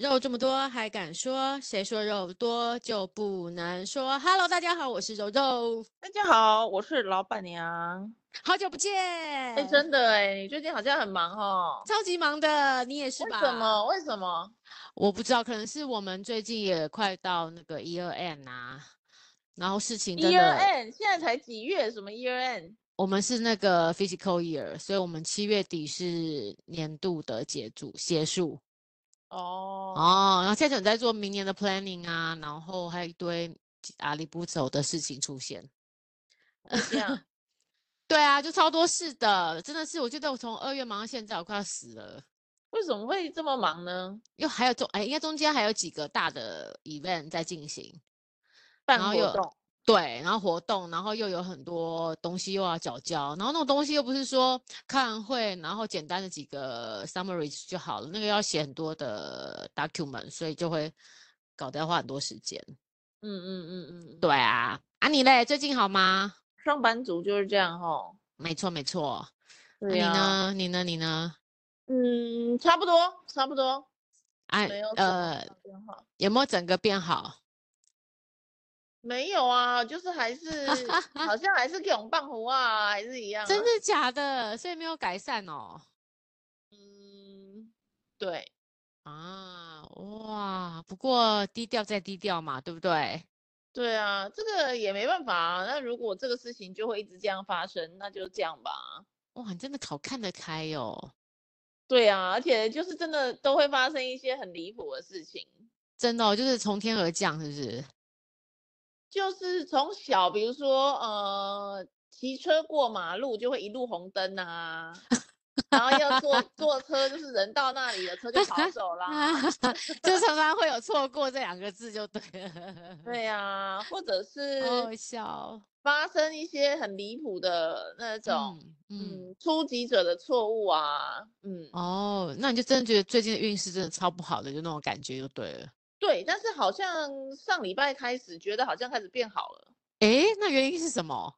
肉这么多还敢说？谁说肉多就不能说？Hello，大家好，我是肉肉。大家好，我是老板娘。好久不见。哎，真的哎，你最近好像很忙哦。超级忙的，你也是吧？为什么？为什么？我不知道，可能是我们最近也快到那个 year end 啊，然后事情真的。year end 现在才几月？什么 year end？我们是那个 physical year，所以我们七月底是年度的结束结束。哦哦，然后现在正在做明年的 planning 啊，然后还有一堆阿里不走的事情出现。这样，对啊，就超多事的，真的是，我觉得我从二月忙到现在，我快要死了。为什么会这么忙呢？因为还有中哎，应该中间还有几个大的 event 在进行，办活动。对，然后活动，然后又有很多东西又要缴交，然后那种东西又不是说开完会，然后简单的几个 summary 就好了，那个要写很多的 document，所以就会搞得要花很多时间。嗯嗯嗯嗯，对啊，啊你嘞，最近好吗？上班族就是这样吼。没错没错。对呀、啊。你呢？你呢？你呢？嗯，差不多，差不多。哎、呃，有没有整个变好？没有啊，就是还是好像还是用棒壶啊，还是一样、啊。真的假的？所以没有改善哦。嗯，对。啊，哇，不过低调再低调嘛，对不对？对啊，这个也没办法啊。那如果这个事情就会一直这样发生，那就这样吧。哇，你真的好看得开哦。对啊，而且就是真的都会发生一些很离谱的事情。真的、哦，就是从天而降，是不是？就是从小，比如说，呃，骑车过马路就会一路红灯啊，然后要坐坐车，就是人到那里了，车就跑走啦 就常常会有错过这两个字就对了。对呀、啊，或者是好笑，发生一些很离谱的那种，嗯，嗯初级者的错误啊，嗯，哦，那你就真的觉得最近的运势真的超不好的，就那种感觉就对了。对，但是好像上礼拜开始觉得好像开始变好了。诶，那原因是什么？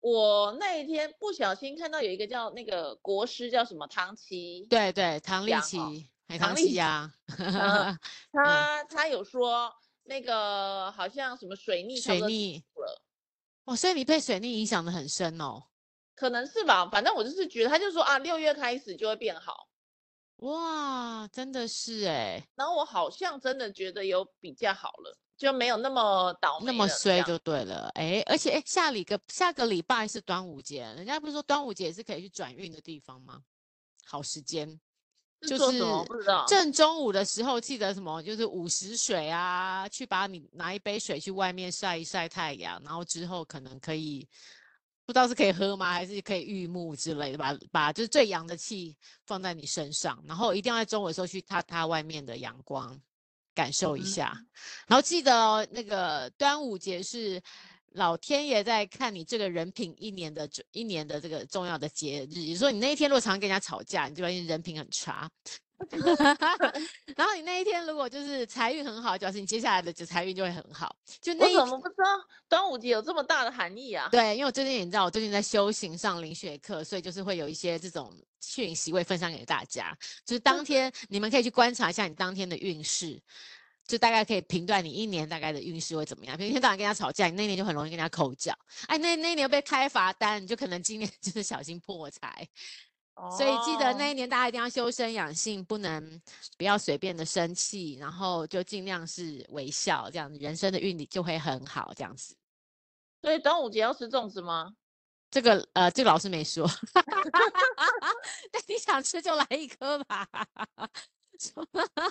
我那一天不小心看到有一个叫那个国师叫什么唐琪，对对，唐立淇，唐綺阳，他他有说那个好像什么水逆水逆了，哦，所以你被水逆影响的很深哦。可能是吧，反正我就是觉得他就说啊，六月开始就会变好。哇，真的是哎，然后我好像真的觉得有比较好了，就没有那么倒霉，那么衰就对了。哎，而且哎，下礼个下个礼拜是端午节，人家不是说端午节是可以去转运的地方吗？好时间？就是正中午的时候，记得什么？就是午时水啊，去把你拿一杯水去外面晒一晒太阳，然后之后可能可以。不知道是可以喝吗，还是可以御木之类的，把把就是最阳的气放在你身上，然后一定要在中午的时候去踏踏外面的阳光，感受一下。嗯、然后记得哦，那个端午节是老天爷在看你这个人品一年的一年的这个重要的节日。也就是说，你那一天如果常跟人家吵架，你就发现人品很差。然后你那一天如果就是财运很好，表示你接下来的就财运就会很好。就那一我怎么不知道端午节有这么大的含义啊？对，因为我最近你知道，我最近在修行上灵学课，所以就是会有一些这种讯息会分享给大家。就是当天你们可以去观察一下你当天的运势，就大概可以评断你一年大概的运势会怎么样。比如一天到晚跟人家吵架，你那一年就很容易跟人家口角。哎，那那一年又被开罚单，你就可能今年 就是小心破财。所以记得那一年大家一定要修身养性，不能不要随便的生气，然后就尽量是微笑，这样人生的运力就会很好，这样子。所以端午节要吃粽子吗？这个呃，这个老师没说。但你想吃就来一颗吧。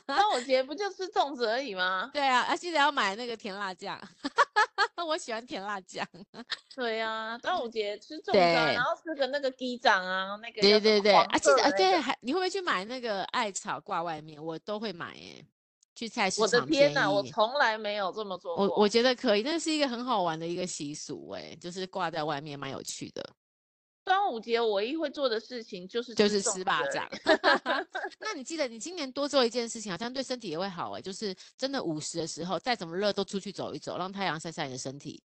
端午节不就吃粽子而已吗？对啊，啊记得要买那个甜辣酱。我喜欢甜辣酱。对呀、啊，端午节吃粽子、啊，然后吃个那个鸡掌啊，那个、那个、对对对啊，记得啊，对，还你会不会去买那个艾草挂外面？我都会买哎，去菜市场。我的天哪，我从来没有这么做过。我我觉得可以，那是一个很好玩的一个习俗哎，就是挂在外面，蛮有趣的。端午节我唯一会做的事情就是就是吃巴掌。那你记得你今年多做一件事情，好像对身体也会好哎，就是真的午时的时候，再怎么热都出去走一走，让太阳晒晒你的身体，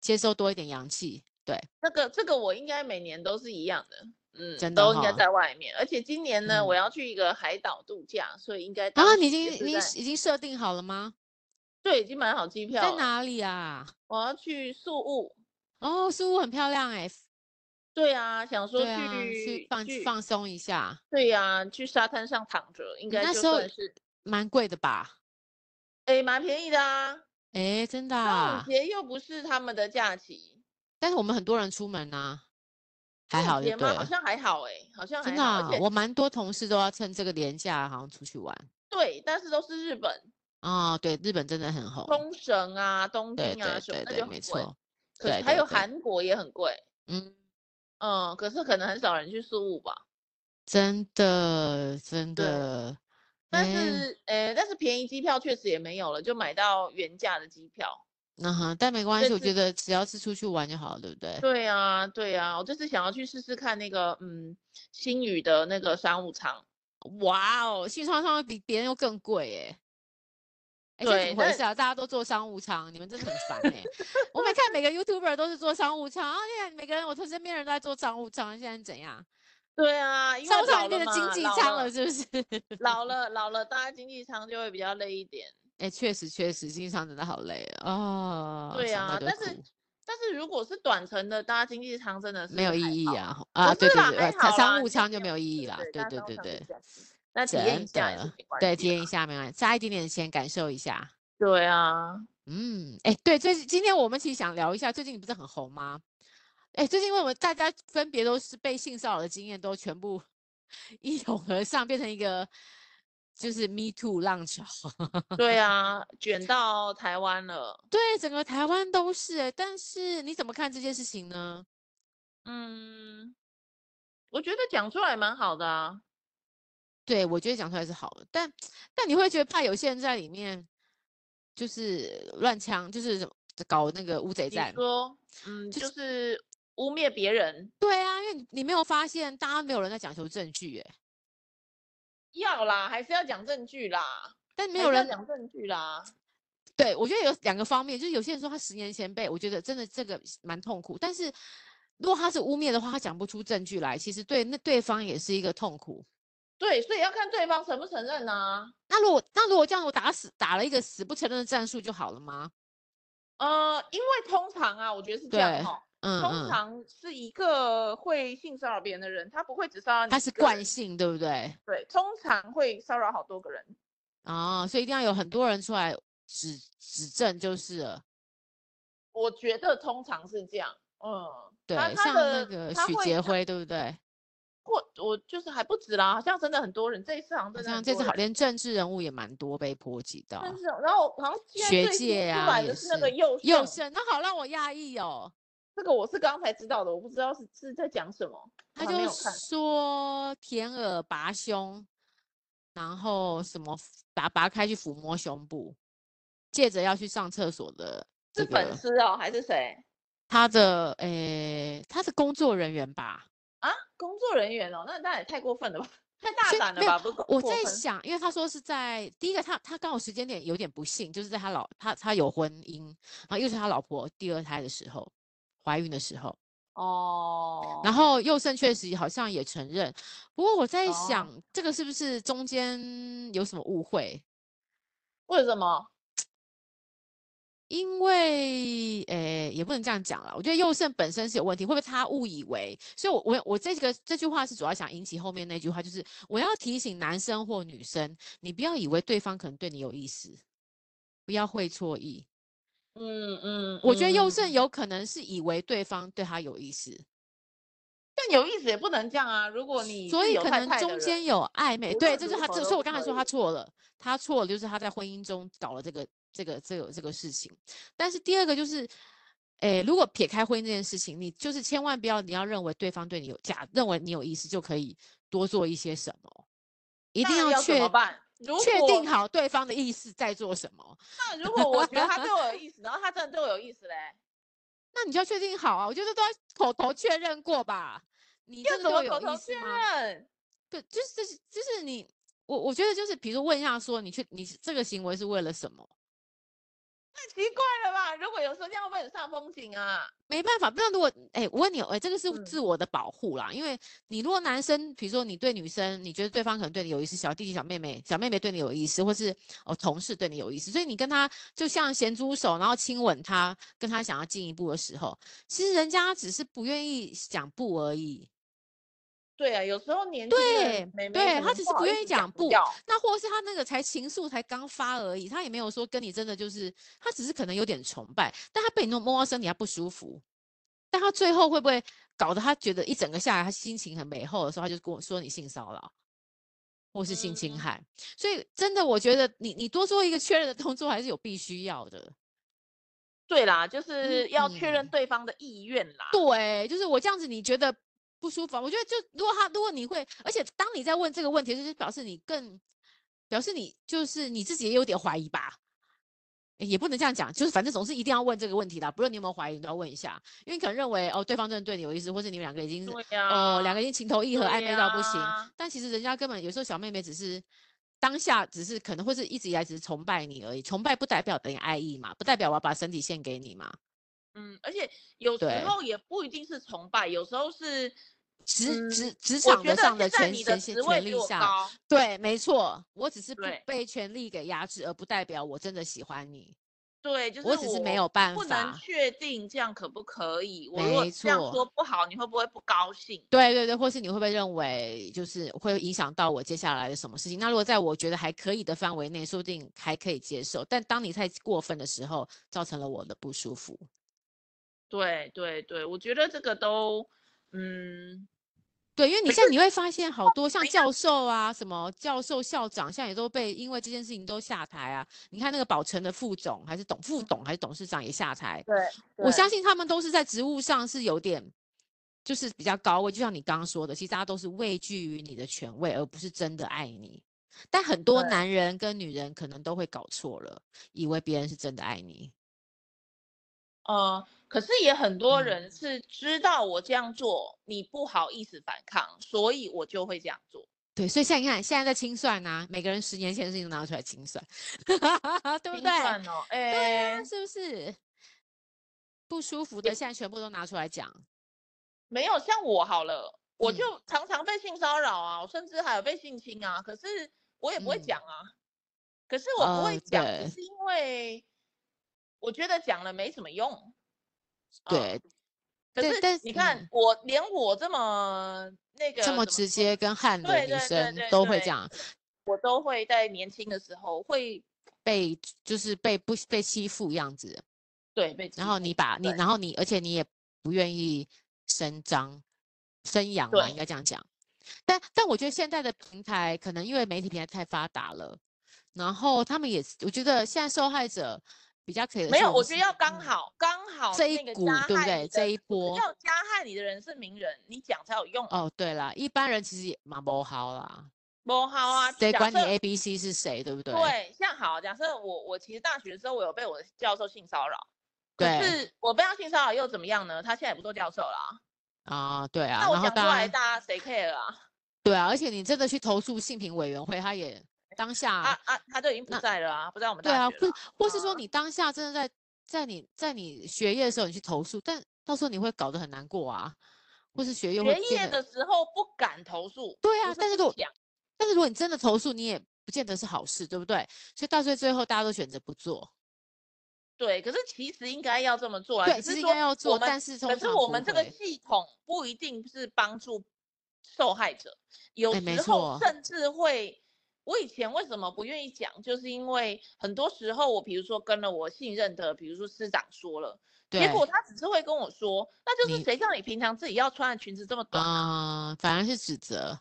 接收多一点阳气，对，那个这个我应该每年都是一样的，嗯，真的都应该在外面。而且今年呢，嗯、我要去一个海岛度假，所以应该啊，你已经你已经设定好了吗？对，已经买好机票。在哪里啊？我要去宿雾。哦，宿雾很漂亮哎、欸。对啊，想说去、啊、去放松一下。对呀、啊，去沙滩上躺着，应该就算是蛮贵的吧？哎，蛮便宜的啊。哎，真的、啊。端午节又不是他们的假期，但是我们很多人出门啊，还好对，好像还好哎，好像真的、啊。我蛮多同事都要趁这个年假，好像出去玩。对，但是都是日本。哦，对，日本真的很红。冲绳啊，东京啊，对对对对什么的就没错。对，还有韩国也很贵。嗯。嗯，可是可能很少人去宿雾吧，真的真的，但是呃，但是便宜机票确实也没有了，就买到原价的机票。嗯哼，但没关系，我觉得只要是出去玩就好了，对不对？对啊，对啊，我就是想要去试试看那个嗯，新宇的那个商务舱。哇哦，新宇商务舱比别人又更贵哎。哎，这怎么回事啊？大家都坐商务舱，你们真的很烦哎、欸！我每看每个 YouTuber 都是坐商务舱啊，现在每个人我身边人都在坐商务舱，现在怎样？对啊，因为商务舱变成经济舱了，是不是？老了老了，大家经济舱就会比较累一点。哎，确实确实，经济舱真的好累啊！哦、对啊，但是但是如果是短程的，大家经济舱真的是没有意义啊！啊，对对对，商务舱就没有意义了。对对对对。那体验一下，对，体验一下没关系，加一点点钱感受一下。对啊，嗯，哎，对，最近今天我们其实想聊一下，最近你不是很红吗？哎，最近因为我们大家分别都是被性骚扰的经验，都全部 一拥而上，变成一个就是 Me Too 浪潮。对啊，卷到台湾了。对，整个台湾都是哎，但是你怎么看这件事情呢？嗯，我觉得讲出来蛮好的啊。对，我觉得讲出来是好的，但但你会觉得怕有些人在里面就是乱枪，就是搞那个乌贼战。说，嗯，就是污蔑别人。对啊，因为你没有发现，大家没有人在讲求证据，哎，要啦，还是要讲证据啦，但没有人讲证据啦。对，我觉得有两个方面，就是有些人说他十年前被，我觉得真的这个蛮痛苦，但是如果他是污蔑的话，他讲不出证据来，其实对那对方也是一个痛苦。对，所以要看对方承不承认呐、啊。那如果那如果这样，我打死打了一个死不承认的战术就好了吗？呃，因为通常啊，我觉得是这样哈、哦。嗯，通常是一个会性骚扰别人的人，他不会只骚扰你。他是惯性，对不对？对，通常会骚扰好多个人。哦，所以一定要有很多人出来指指证就是了。我觉得通常是这样。嗯，对，像那个许杰辉，对不对？或我就是还不止啦，好像真的很多人，这一次好像真的像这次好连政治人物也蛮多被波及到。然后好像学界啊也是那个佑佑胜，那好让我讶异哦。这个我是刚才知道的，我不知道是是在讲什么。他就说舔耳拔胸，然后什么拔拔开去抚摸胸部，借着要去上厕所的、这个。是粉丝哦，还是谁？他的诶，他是工作人员吧？啊，工作人员哦，那那也太过分了吧，太大胆了吧？不，我在想，因为他说是在第一个他，他他刚好时间点有点不幸，就是在他老他他有婚姻，然后又是他老婆第二胎的时候，怀孕的时候哦，然后佑胜确实好像也承认，不过我在想，哦、这个是不是中间有什么误会？为什么？因为，诶，也不能这样讲了。我觉得佑胜本身是有问题，会不会他误以为？所以我，我我我这个这句话是主要想引起后面那句话，就是我要提醒男生或女生，你不要以为对方可能对你有意思，不要会错意。嗯嗯，我觉得佑胜有可能是以为对方对他有意思，但有意思也不能这样啊。如果你所以可能中间有暧昧，对，这是他，这所以我刚才说他错了，他错了，就是他在婚姻中搞了这个。这个这个这个事情，但是第二个就是，诶，如果撇开婚姻这件事情，你就是千万不要你要认为对方对你有假，认为你有意思就可以多做一些什么，一定要确要确定好对方的意思在做什么。那如果我觉得他对我有意思，然后他真的对我有意思嘞，那你就要确定好啊！我觉得都要口头确认过吧？你真的对我有意思吗？对，就是就是就是你，我我觉得就是比如问一下说，你去你这个行为是为了什么？太奇怪了吧？如果有时候这样会不会很煞风景啊？没办法，不然如果哎、欸，我问你，哎、欸，这个是自我的保护啦。嗯、因为你如果男生，比如说你对女生，你觉得对方可能对你有意思，小弟弟、小妹妹、小妹妹对你有意思，或是哦同事对你有意思，所以你跟他就像咸猪手，然后亲吻他，跟他想要进一步的时候，其实人家只是不愿意讲不而已。对啊，有时候年轻人对，对他只是不愿意讲不，那或者是他那个才情愫才刚发而已，他也没有说跟你真的就是，他只是可能有点崇拜，但他被你弄摸到身体他不舒服，但他最后会不会搞得他觉得一整个下来他心情很美后的时候，他就跟我说你性骚扰，或是性侵害，嗯、所以真的我觉得你你多做一个确认的动作还是有必须要的。对啦，就是要确认对方的意愿啦、嗯。对，就是我这样子你觉得。不舒服，我觉得就如果他如果你会，而且当你在问这个问题，就是表示你更表示你就是你自己也有点怀疑吧，也不能这样讲，就是反正总是一定要问这个问题的，不论你有没有怀疑，你都要问一下，因为可能认为哦对方真的对你有意思，或是你们两个已经哦两个已经情投意合，暧昧到不行，但其实人家根本有时候小妹妹只是当下只是可能会是一直以来只是崇拜你而已，崇拜不代表等于爱意嘛，不代表我要把身体献给你嘛。嗯，而且有时候也不一定是崇拜，有时候是职职职场的上的权权权力下，对，没错，我只是不被权力给压制，而不代表我真的喜欢你。对，就是我只是没有办法，不能确定这样可不可以。我如果这样说不好，你会不会不高兴？对对对，或是你会不会认为就是会影响到我接下来的什么事情？那如果在我觉得还可以的范围内，说不定还可以接受。但当你太过分的时候，造成了我的不舒服。对对对，我觉得这个都，嗯，对，因为你现在你会发现好多像教授啊，什么教授、校长，现在也都被因为这件事情都下台啊。你看那个宝成的副总还是董副董还是董事长也下台。对，我相信他们都是在职务上是有点，就是比较高位，就像你刚刚说的，其实大家都是畏惧于你的权位，而不是真的爱你。但很多男人跟女人可能都会搞错了，以为别人是真的爱你。呃。可是也很多人是知道我这样做，嗯、你不好意思反抗，所以我就会这样做。对，所以现在你看，现在在清算呐、啊，每个人十年前的事情都拿出来清算，对不对？哦，哎，对啊，是不是？不舒服的现在全部都拿出来讲。没有像我好了，我就常常被性骚扰啊，我、嗯、甚至还有被性侵啊，可是我也不会讲啊。嗯、可是我不会讲，呃、是因为我觉得讲了没什么用。对，可是你看，我连我这么那个这么直接跟悍的女生都会这样，我都会在年轻的时候会被就是被不被欺负样子，对，被然后你把你然后你而且你也不愿意声张声扬嘛，应该这样讲。但但我觉得现在的平台可能因为媒体平台太发达了，然后他们也我觉得现在受害者。比较可以的没有，我觉得要刚好刚、嗯、好这一股对不对？这一波要加害你的人是名人，你讲才有用哦。对啦，一般人其实也蛮不好啦，不好啊。谁管你 A B C 是谁，对不对？对，像好，假设我我其实大学的时候我有被我的教授性骚扰，可是我被他性骚扰又怎么样呢？他现在也不做教授啦啊。啊，对啊。那我讲出来，大家谁 care 啊？对啊，而且你真的去投诉性平委员会，他也。当下啊啊，他都已经不在了啊，不在我们对啊，或或是说你当下真的在在你在你学业的时候你去投诉，但到时候你会搞得很难过啊，或是学业学业的时候不敢投诉，对啊，但是如果但是如果你真的投诉，你也不见得是好事，对不对？所以到最最后大家都选择不做。对，可是其实应该要这么做啊，对，其实应该要做，但是可是我们这个系统不一定是帮助受害者，有时候甚至会。我以前为什么不愿意讲，就是因为很多时候我比如说跟了我信任的，比如说师长说了，结果他只是会跟我说，那就是谁叫你平常自己要穿的裙子这么短啊？呃、反而是指责。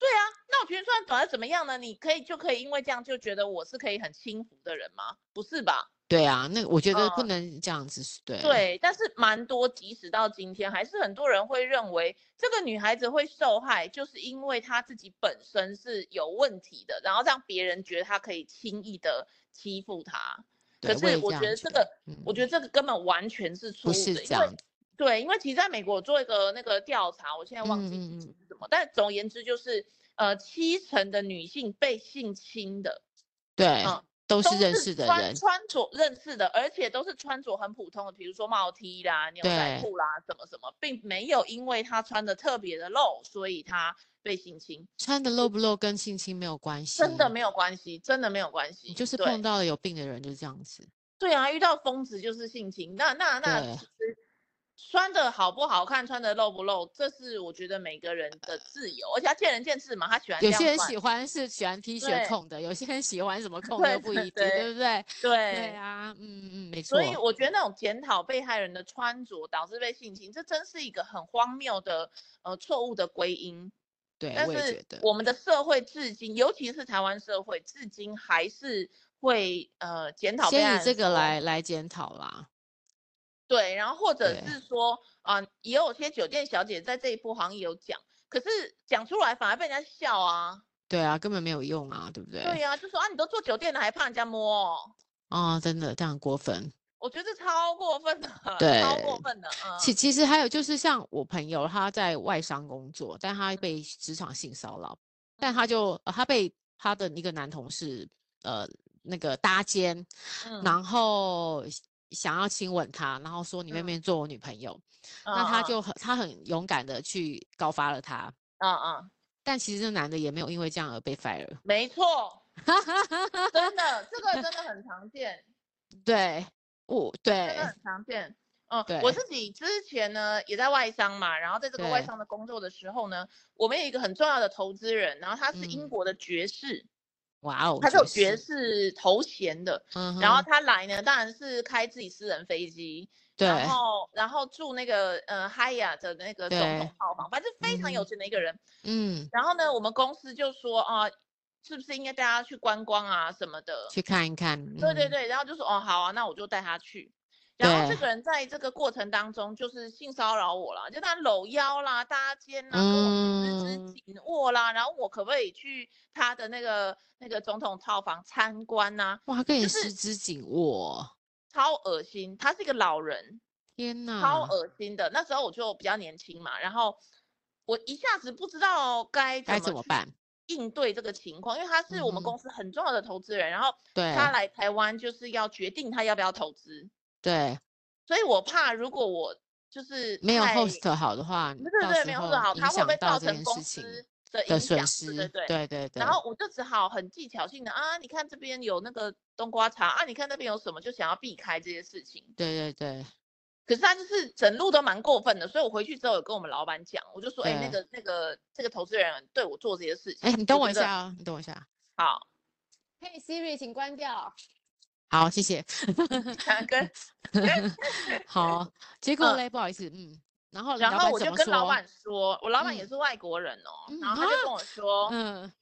对啊，那我裙子穿短的怎么样呢？你可以就可以因为这样就觉得我是可以很轻浮的人吗？不是吧？对啊，那我觉得不能这样子，嗯、对。对，但是蛮多，即使到今天，还是很多人会认为这个女孩子会受害，就是因为她自己本身是有问题的，然后让别人觉得她可以轻易的欺负她。可是我觉得这个，我，嗯、我觉得这个根本完全是错误的。不是这样。对，因为其实在美国做一个那个调查，我现在忘记是什么，嗯、但总而言之就是，呃，七成的女性被性侵的。对。嗯都是认识的人，穿着认识的，而且都是穿着很普通的，比如说帽 T 啦、牛仔裤啦，什么什么，并没有因为他穿的特别的露，所以他被性侵。穿的露不露跟性侵没有关系，真的没有关系，真的没有关系。你就是碰到了有病的人就是这样子。对啊，遇到疯子就是性侵。那那那其实。穿的好不好看，穿的露不露，这是我觉得每个人的自由，而且他见仁见智嘛，他喜欢。有些人喜欢是喜欢 T 恤控的，有些人喜欢什么 控都不一定，对，不对？对对啊，嗯嗯，没错。所以我觉得那种检讨被害人的穿着导致被性侵，这真是一个很荒谬的呃错误的归因。对，但是我们的社会至今，尤其是台湾社会，至今还是会呃检讨。先以这个来来检讨啦。对，然后或者是说啊、呃，也有些酒店小姐在这一波好像也有讲，可是讲出来反而被人家笑啊。对啊，根本没有用啊，对不对？对啊，就说啊，你都做酒店了，还怕人家摸？啊、哦，真的这样过分？我觉得超过分的，对，超过分的。嗯、其其实还有就是像我朋友，他在外商工作，但他被职场性骚扰，但他就、呃、他被他的一个男同事呃那个搭肩，嗯、然后。想要亲吻他，然后说你愿不愿意做我女朋友？嗯、那他就很、uh, 他很勇敢的去告发了他。嗯嗯、uh, uh, 但其实这男的也没有因为这样而被 fire。没错，真的，这个真的很常见。对，我对，真的很常见。嗯，对我自己之前呢也在外商嘛，然后在这个外商的工作的时候呢，我们有一个很重要的投资人，然后他是英国的爵士。嗯哇哦，他是有爵士头衔的，嗯、然后他来呢，当然是开自己私人飞机，对，然后然后住那个呃 Hyatt 的那个总统套房，反正非常有钱的一个人，嗯，然后呢，我们公司就说啊、呃，是不是应该带他去观光啊什么的，去看一看，嗯、对对对，然后就说哦好啊，那我就带他去。然后这个人在这个过程当中就是性骚扰我了，就他搂腰啦、搭肩啦、跟我十指紧握啦，然后我可不可以去他的那个那个总统套房参观呐？哇，跟你十指紧握，超恶心！他是一个老人，天哪，超恶心的。那时候我就比较年轻嘛，然后我一下子不知道该该怎么办应对这个情况，因为他是我们公司很重要的投资人，然后他来台湾就是要决定他要不要投资。对，所以我怕如果我就是没有 host 好的话，对对对，没有 host 好，它会不会造成公司的影响？损失，对对对对对。然后我就只好很技巧性的啊，你看这边有那个冬瓜茶啊，你看那边有什么，就想要避开这些事情。对对对。可是他就是整路都蛮过分的，所以我回去之后有跟我们老板讲，我就说，哎，那个那个这个投资人对我做这些事情，哎，你等我一下啊，你等我一下。好。嘿，Siri，请关掉。好，谢谢。跟 好，结果嘞，不好意思，嗯，然后然后我就跟老板说，我老板也是外国人哦，然后他就跟我说，嗯，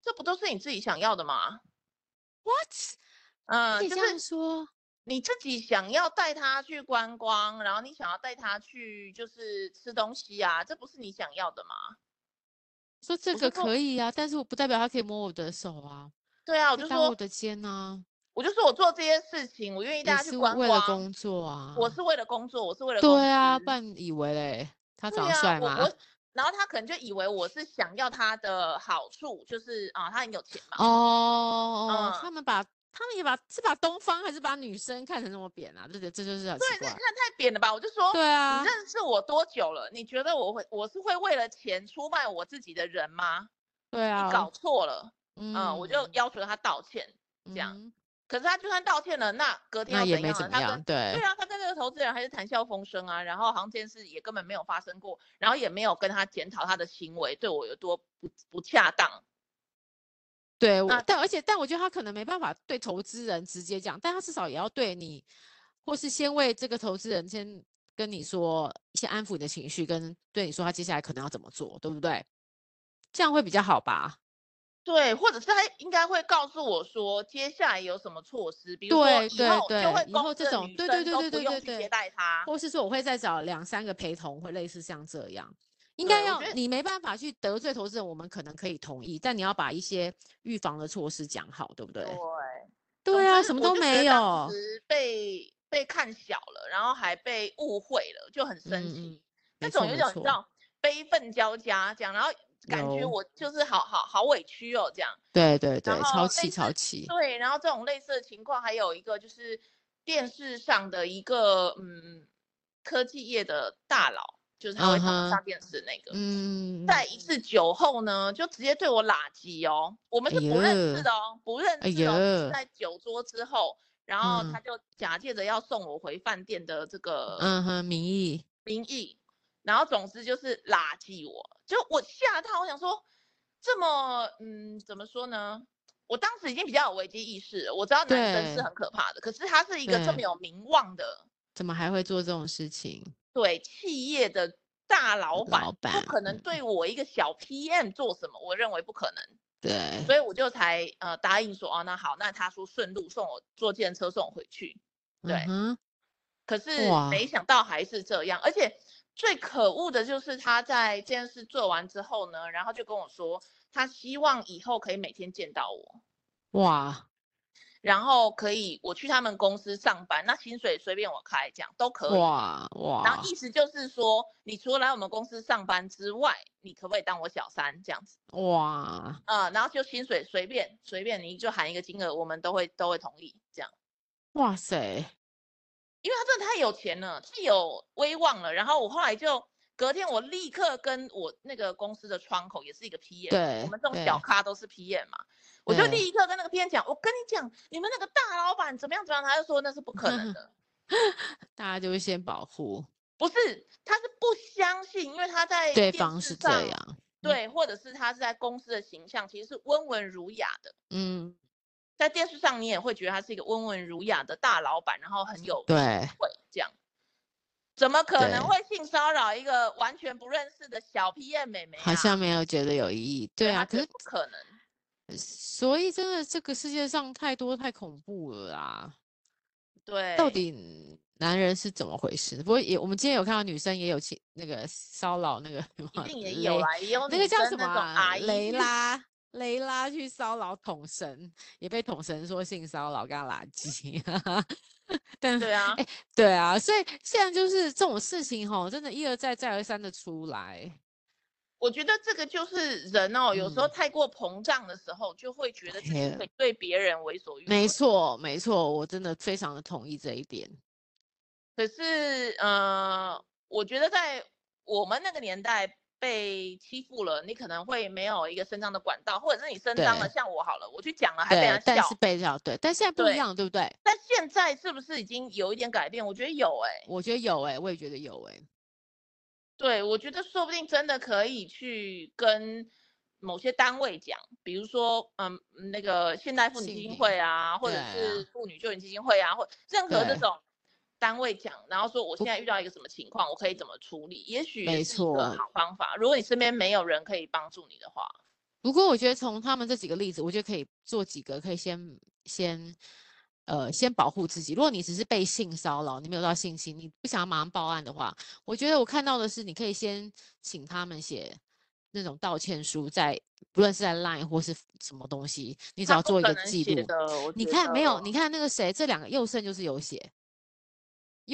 这不都是你自己想要的吗？What？嗯，就是说你自己想要带他去观光，然后你想要带他去就是吃东西啊，这不是你想要的吗？说这个可以啊，但是我不代表他可以摸我的手啊。对啊，我就说我的肩啊。我就说，我做这些事情，我愿意大家去观光。为了工作啊！我是为了工作，我是为了对啊，不然以为嘞，他长得帅吗？然后他可能就以为我是想要他的好处，就是啊，他很有钱嘛。哦，嗯，他们把他们也把是把东方还是把女生看成那么扁啊？这这，这就是很。对，你看太扁了吧？我就说，对啊，你认识我多久了？你觉得我会我是会为了钱出卖我自己的人吗？对啊，你搞错了。嗯，我就要求他道歉，这样。可是他就算道歉了，那隔天？也怎样，他跟对对啊，他跟这个投资人还是谈笑风生啊，然后好像这件事也根本没有发生过，然后也没有跟他检讨他的行为对我有多不不恰当。对，我但而且但我觉得他可能没办法对投资人直接讲，但他至少也要对你，或是先为这个投资人先跟你说，先安抚你的情绪，跟对你说他接下来可能要怎么做，对不对？这样会比较好吧？对，或者是他应该会告诉我说，接下来有什么措施，比如说以后就会以后这种对对对对对对对接待他，或是说我会再找两三个陪同，会类似像这样，应该要你没办法去得罪投资人，我们可能可以同意，但你要把一些预防的措施讲好，对不对？对，对啊，什么都没有，被被看小了，然后还被误会了，就很生气，那种有点你知道悲愤交加，这样，然后。感觉我就是好好好委屈哦，这样。对对对，超气超气。对，然后这种类似的情况还有一个就是电视上的一个嗯科技业的大佬，就是他会上电视那个，嗯，在一次酒后呢，就直接对我拉鸡哦，我们是不认识的哦，哎、不认识哦，哎、在酒桌之后，然后他就假借着要送我回饭店的这个嗯哼名义名义。然后总之就是拉近我，就我吓他，我想说，这么嗯，怎么说呢？我当时已经比较有危机意识，我知道男生是很可怕的，可是他是一个这么有名望的，怎么还会做这种事情？对，企业的大老板，老板不可能对我一个小 PM 做什么，我认为不可能。对，所以我就才呃答应说，哦，那好，那他说顺路送我坐电车送我回去。对，嗯、可是没想到还是这样，而且。最可恶的就是他在这件事做完之后呢，然后就跟我说，他希望以后可以每天见到我，哇，然后可以我去他们公司上班，那薪水随便我开，这样都可以，哇哇，然后意。思就是说，你除了来我们公司上班之外，你可不可以当我小三？这样子？哇，呃，然后就薪水随便随便你就喊一个金额，我们都会都会同意这样，哇塞。因为他真的太有钱了，太有威望了。然后我后来就隔天，我立刻跟我那个公司的窗口，也是一个 PM，对，我们这种小咖都是 PM 嘛，我就立刻跟那个 PM 讲，我跟你讲，你们那个大老板怎么样怎么样，他就说那是不可能的，大家就会先保护，不是，他是不相信，因为他在对方是这样，对，或者是他是在公司的形象其实是温文儒雅的，嗯。在电视上，你也会觉得他是一个温文儒雅的大老板，然后很有对会这样，怎么可能会性骚扰一个完全不认识的小 PM 妹妹啊？好像没有觉得有意义。对啊，可是不可能。所以真的，这个世界上太多太恐怖了啦！对，到底男人是怎么回事？不过也，我们今天有看到女生也有去那个骚扰那个，一定也有啦，也有那个叫什么啊？雷拉。雷拉去骚扰统神，也被统神说性骚扰，跟他垃圾。但对啊，欸，对啊，所以现在就是这种事情吼，真的，一而再，再而三的出来。我觉得这个就是人哦，有时候太过膨胀的时候，就会觉得自己可以对别人为所欲为。没错，没错，我真的非常的同意这一点。可是，呃，我觉得在我们那个年代。被欺负了，你可能会没有一个伸张的管道，或者是你伸张了，像我好了，我去讲了还被人笑，但是被笑，对，但现在不一样，对，对不对？但现在是不是已经有一点改变？我觉得有哎、欸，我觉得有哎、欸，我也觉得有哎、欸。对，我觉得说不定真的可以去跟某些单位讲，比如说，嗯，那个现代妇女基金会啊，或者是妇女救援基金会啊，或任何这种。单位讲，然后说我现在遇到一个什么情况，我可以怎么处理？也许是一个好方法。如果你身边没有人可以帮助你的话，不过我觉得从他们这几个例子，我觉得可以做几个，可以先先呃先保护自己。如果你只是被性骚扰，你没有到性侵，你不想要马上报案的话，我觉得我看到的是，你可以先请他们写那种道歉书，在不论是在 Line 或是什么东西，你只要做一个记录。你看没有？你看那个谁，这两个右胜就是有写。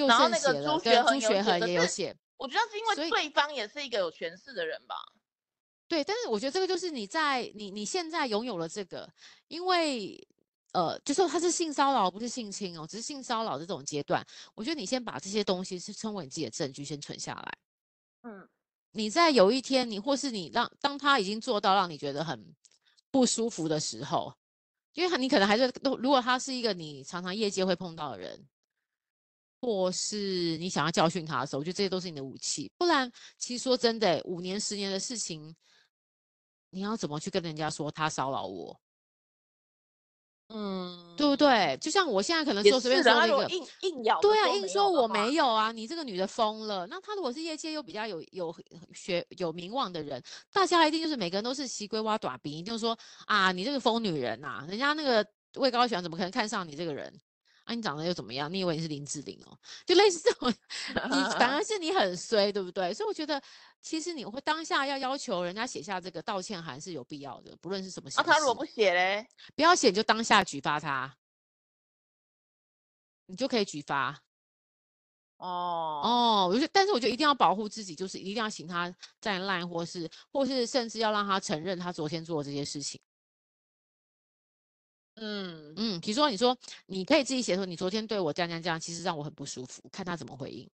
然后那个朱学恒学恒也有写，我觉得是因为对方也是一个有权势的人吧。对，但是我觉得这个就是你在你你现在拥有了这个，因为呃，就说他是性骚扰不是性侵哦，只是性骚扰的这种阶段，我觉得你先把这些东西是称为你自己的证据先存下来。嗯，你在有一天你或是你让当他已经做到让你觉得很不舒服的时候，因为你可能还是如果他是一个你常常业界会碰到的人。或是你想要教训他的时候，我觉得这些都是你的武器。不然，其实说真的，五年、十年的事情，你要怎么去跟人家说他骚扰我？嗯，对不对？就像我现在可能说随便说一个硬硬咬，对啊，硬说我没有啊，你这个女的疯了。那他如果是业界又比较有有学有名望的人，大家一定就是每个人都是西龟挖短鼻，就是说啊，你这个疯女人呐、啊，人家那个位高权怎么可能看上你这个人？啊，你长得又怎么样？你以为你是林志玲哦？就类似这种，你反而是你很衰，对不对？所以我觉得，其实你会当下要要求人家写下这个道歉函是有必要的，不论是什么形式。啊，他如果不写嘞？不要写，就当下举发他，你就可以举发。哦哦，我觉得，但是我觉得一定要保护自己，就是一定要请他在 line，或是或是甚至要让他承认他昨天做的这些事情。嗯嗯，比如说你说你可以自己写说你昨天对我这样这样这样，其实让我很不舒服，看他怎么回应。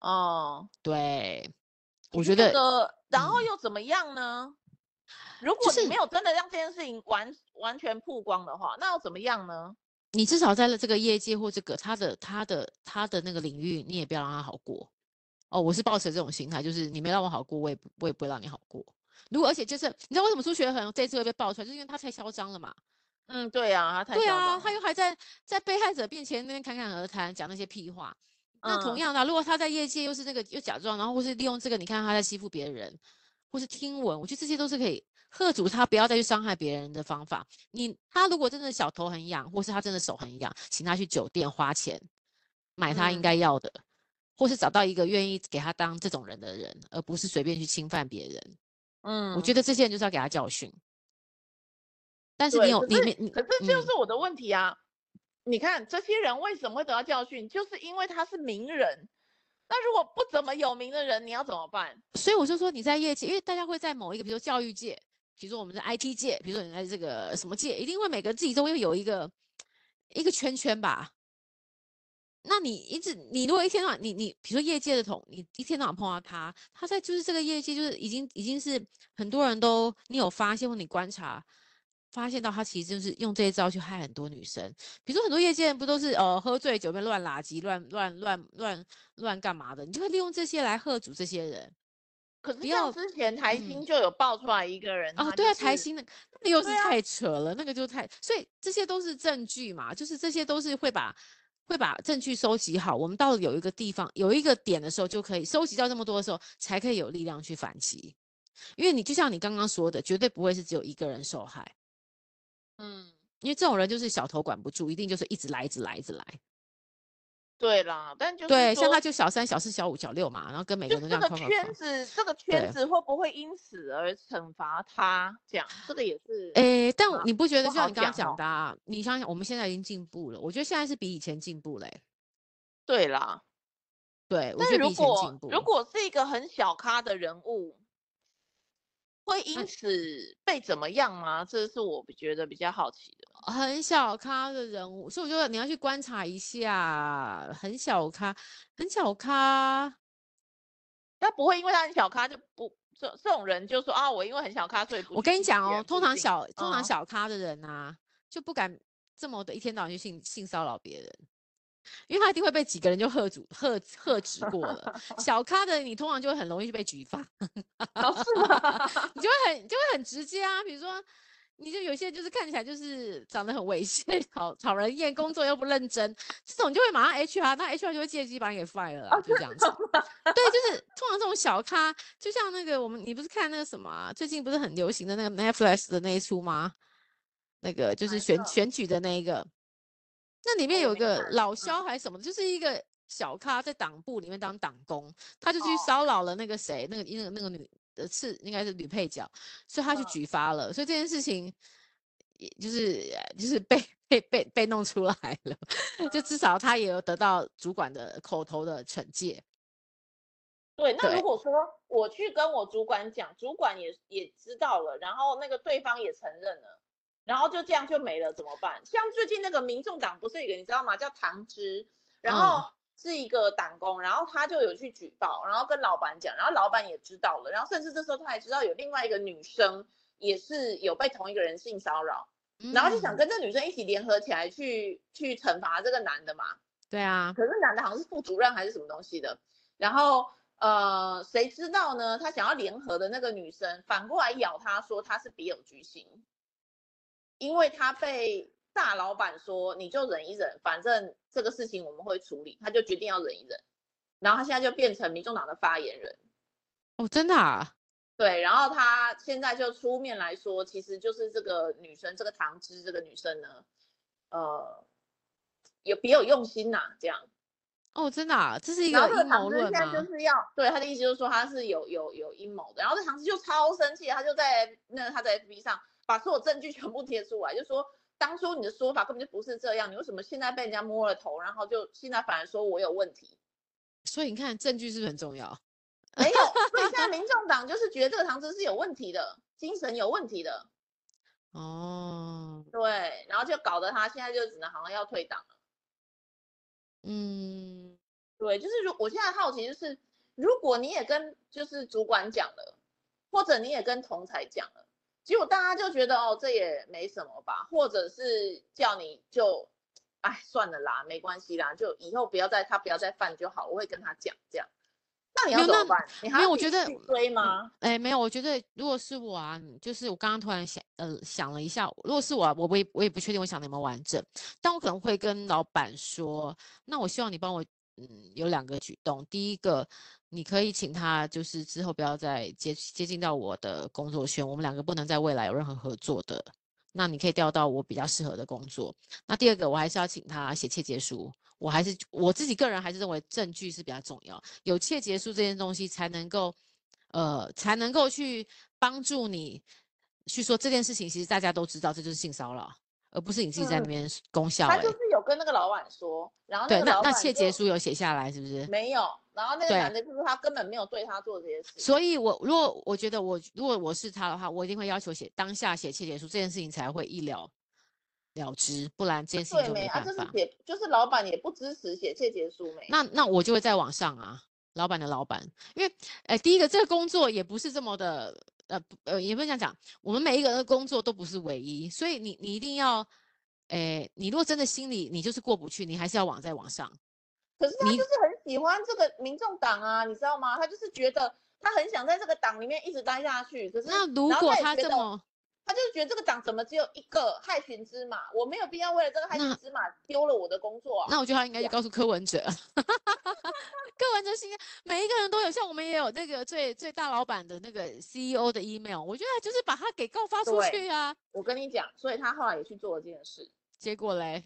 哦，对，我觉得，这个，然后又怎么样呢？嗯、如果你没有真的让这件事情完、就是、完全曝光的话，那又怎么样呢？你至少在了这个业界或这个他的他的他的那个领域，你也不要让他好过。哦，我是抱持这种心态，就是你没让我好过，我也我也不会让你好过。如果而且就是你知道为什么苏学恒这次会被爆出来，就是因为他太嚣张了嘛。嗯，对啊，他太对啊，他又还在在被害者面前那边侃侃而谈，讲那些屁话。嗯、那同样的，如果他在业界又是那个又假装，然后或是利用这个，你看他在欺负别人，或是听闻，我觉得这些都是可以喝阻他不要再去伤害别人的方法。你他如果真的小头很痒，或是他真的手很痒，请他去酒店花钱买他应该要的，嗯、或是找到一个愿意给他当这种人的人，而不是随便去侵犯别人。嗯，我觉得这些人就是要给他教训。但是你有你你可是就是我的问题啊！嗯、你看这些人为什么会得到教训，就是因为他是名人。那如果不怎么有名的人，你要怎么办？所以我就说你在业界，因为大家会在某一个，比如说教育界，比如说我们的 IT 界，比如说你在这个什么界，一定会每个自己都会有一个一个圈圈吧。那你一直你如果一天到晚你你比如说业界的同，你一天到晚碰到他，他在就是这个业界就是已经已经是很多人都你有发现或你观察。发现到他其实就是用这些招去害很多女生，比如说很多业界人不都是呃喝醉酒边乱拉圾乱乱乱乱乱干嘛的，你就会利用这些来喝阻这些人。可是像之前台新就有爆出来一个人、就是、哦，对啊，台新的那个又是太扯了，啊、那个就太，所以这些都是证据嘛，就是这些都是会把会把证据收集好，我们到了有一个地方有一个点的时候就可以收集到这么多的时候，才可以有力量去反击，因为你就像你刚刚说的，绝对不会是只有一个人受害。嗯，因为这种人就是小头管不住，一定就是一直来，一直来，一直来。对啦，但就是对，像他就小三、小四、小五、小六嘛，然后跟每个人都这样。这个圈子，这个圈子会不会因此而惩罚他？这样，这个也是。哎，但你不觉得，就像你刚刚讲的，啊，你想想，我们现在已经进步了，我觉得现在是比以前进步嘞。对啦，对，我觉得比以前进步。如果是一个很小咖的人物。会因此被怎么样吗？这是我觉得比较好奇的。很小咖的人物，所以我觉得你要去观察一下。很小咖，很小咖，他不会因为他很小咖就不这这种人就说啊，我因为很小咖，所以不。我跟你讲哦，通常小通常小咖的人啊，就不敢这么的一天到晚去性性骚扰别人。因为他一定会被几个人就喝阻喝喝止过了，小咖的你通常就会很容易就被举发，是吗？你就会很就会很直接啊，比如说，你就有些就是看起来就是长得很猥亵、讨讨人厌，工作又不认真，这种就会马上 HR，那 HR 就会借机把你给 fire 了，就这样子。对，就是通常这种小咖，就像那个我们，你不是看那个什么啊？最近不是很流行的那个 Netflix 的那一出吗？那个就是选选举的那一个。那里面有个老肖还是什么，就是一个小咖在党部里面当党工，他就去骚扰了那个谁，那个那个那个女的是应该是女配角，所以他去举发了，所以这件事情也就是就是被被被被弄出来了，就至少他也有得到主管的口头的惩戒。对，那如果说我去跟我主管讲，主管也也知道了，然后那个对方也承认了。然后就这样就没了，怎么办？像最近那个民众党不是一个你知道吗？叫唐芝，然后是一个党工，然后他就有去举报，然后跟老板讲，然后老板也知道了，然后甚至这时候他还知道有另外一个女生也是有被同一个人性骚扰，然后就想跟这女生一起联合起来去去惩罚这个男的嘛。对啊，可是男的好像是副主任还是什么东西的，然后呃谁知道呢？他想要联合的那个女生反过来咬他说他是别有居心。因为他被大老板说，你就忍一忍，反正这个事情我们会处理，他就决定要忍一忍，然后他现在就变成民众党的发言人。哦，真的啊？对，然后他现在就出面来说，其实就是这个女生，这个唐芝这个女生呢，呃，有别有用心呐、啊，这样。哦，真的啊？这是一个阴谋论吗？现在就是要对他的意思就是说他是有有有阴谋的，然后这唐芝就超生气，他就在那他在 FB 上。把所有证据全部贴出来，就说当初你的说法根本就不是这样，你为什么现在被人家摸了头，然后就现在反而说我有问题？所以你看证据是不是很重要？没有，所以现在 民众党就是觉得这个唐芝是有问题的，精神有问题的。哦，对，然后就搞得他现在就只能好像要退党了。嗯，对，就是如我现在好奇就是，如果你也跟就是主管讲了，或者你也跟同才讲了，结果大家就觉得哦，这也没什么吧，或者是叫你就，哎，算了啦，没关系啦，就以后不要再他不要再犯就好，我会跟他讲这样。那你要怎么办？你还我觉得追吗？哎，没有，我觉得如果是我啊，就是我刚刚突然想，呃，想了一下，如果是我，我我也我也不确定，我想的有没有完整，但我可能会跟老板说，那我希望你帮我，嗯，有两个举动。第一个，你可以请他，就是之后不要再接接近到我的工作圈，我们两个不能在未来有任何合作的。那你可以调到我比较适合的工作。那第二个，我还是要请他写切结书。我还是我自己个人还是认为证据是比较重要，有切结书这件东西才能够，呃，才能够去帮助你去说这件事情。其实大家都知道，这就是性骚扰，而不是你自己在那边功效、欸嗯。他就是有跟那个老板说，然后对，那那切结书有写下来是不是？没有。然后那个男的就是他根本没有对他做这些事。所以我如果我觉得我如果我是他的话，我一定会要求写当下写切结书，这件事情才会一了。了之，不然这件事情就没办法。对，没啊，就是写，就是老板也不支持写切结书没。那那我就会在网上啊，老板的老板，因为，哎，第一个这个工作也不是这么的，呃呃，也不是这样讲，我们每一个人的工作都不是唯一，所以你你一定要，诶，你如果真的心里你就是过不去，你还是要往再往上。可是他就是很喜欢这个民众党啊，你知道吗？他就是觉得他很想在这个党里面一直待下去。可是那如果他这么。他就是觉得这个党怎么只有一个害群之马，我没有必要为了这个害群之马丢了我的工作啊。那我觉得他应该就告诉柯文哲，柯文哲是应该每一个人都有，像我们也有那个最最大老板的那个 CEO 的 email，我觉得就是把他给告发出去啊。我跟你讲，所以他后来也去做了这件事，结果嘞？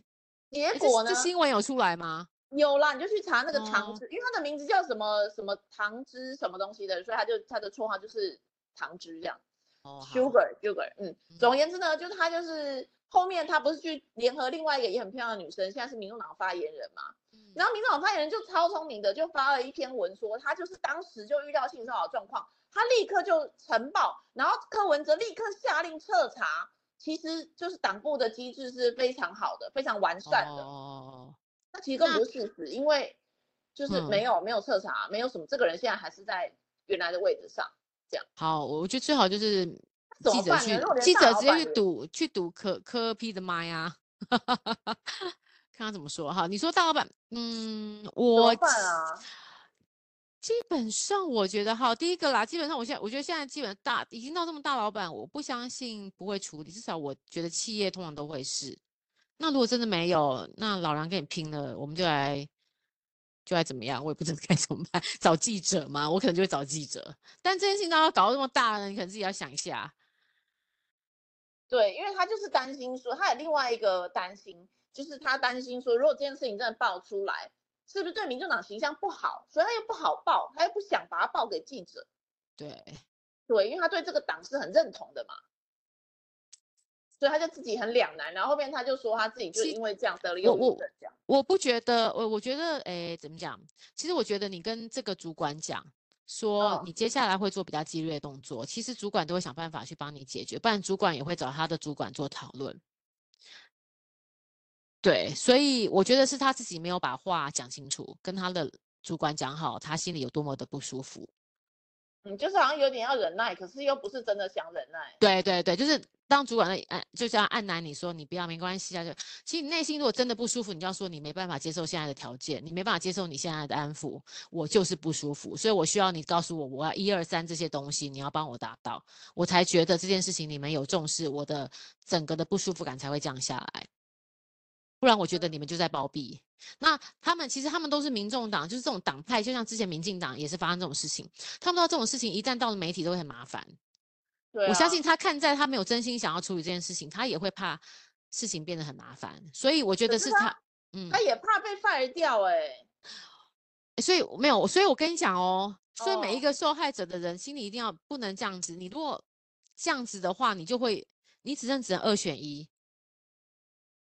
结果呢？这新闻有出来吗？有啦，你就去查那个唐芝，哦、因为他的名字叫什么什么唐芝什么东西的，所以他就他的绰号就是唐芝这样。Oh, Sugar Sugar，嗯，总而言之呢，就是他就是后面他不是去联合另外一个也很漂亮的女生，现在是民众党发言人嘛，嗯、然后民众党发言人就超聪明的，就发了一篇文说他就是当时就遇到性骚扰状况，他立刻就呈报，然后柯文哲立刻下令彻查，其实就是党部的机制是非常好的，非常完善的。哦，oh, 那其实更不是事实，因为就是没有、嗯、没有彻查，没有什么，这个人现在还是在原来的位置上。好，我觉得最好就是记者去，记者直接去堵去堵柯柯 P 的麦呀，看他怎么说哈。你说大老板，嗯，我、啊、基本上我觉得哈，第一个啦，基本上我现在我觉得现在基本大已经到这么大老板，我不相信不会处理，至少我觉得企业通常都会是。那如果真的没有，那老梁跟你拼了，我们就来。就爱怎么样，我也不知道 该怎么办。找记者吗？我可能就会找记者。但这件事情要搞到这么大呢，你可能自己要想一下。对，因为他就是担心说，他有另外一个担心，就是他担心说，如果这件事情真的爆出来，是不是对民众党形象不好？所以他又不好报，他又不想把它报给记者。对，对，因为他对这个党是很认同的嘛。所以他就自己很两难，然后后面他就说他自己就因为这样得了忧郁症这样。我我不觉得，我我觉得，哎，怎么讲？其实我觉得你跟这个主管讲说，你接下来会做比较激烈的动作，哦、其实主管都会想办法去帮你解决，不然主管也会找他的主管做讨论。对，所以我觉得是他自己没有把话讲清楚，跟他的主管讲好，他心里有多么的不舒服。嗯，就是好像有点要忍耐，可是又不是真的想忍耐。对对对，就是当主管的按，就像按捺你说你不要没关系啊，就其实你内心如果真的不舒服，你就要说你没办法接受现在的条件，你没办法接受你现在的安抚，我就是不舒服，所以我需要你告诉我，我要一二三这些东西，你要帮我达到，我才觉得这件事情你们有重视，我的整个的不舒服感才会降下来。不然我觉得你们就在包庇。那他们其实他们都是民众党，就是这种党派，就像之前民进党也是发生这种事情。他们知道这种事情一旦到了媒体都会很麻烦。对啊。我相信他看在他没有真心想要处理这件事情，他也会怕事情变得很麻烦。所以我觉得是他，他嗯，他也怕被 fire 掉哎、欸。所以没有，所以我跟你讲哦，所以每一个受害者的人心里一定要不能这样子。你如果这样子的话，你就会，你只能只能二选一。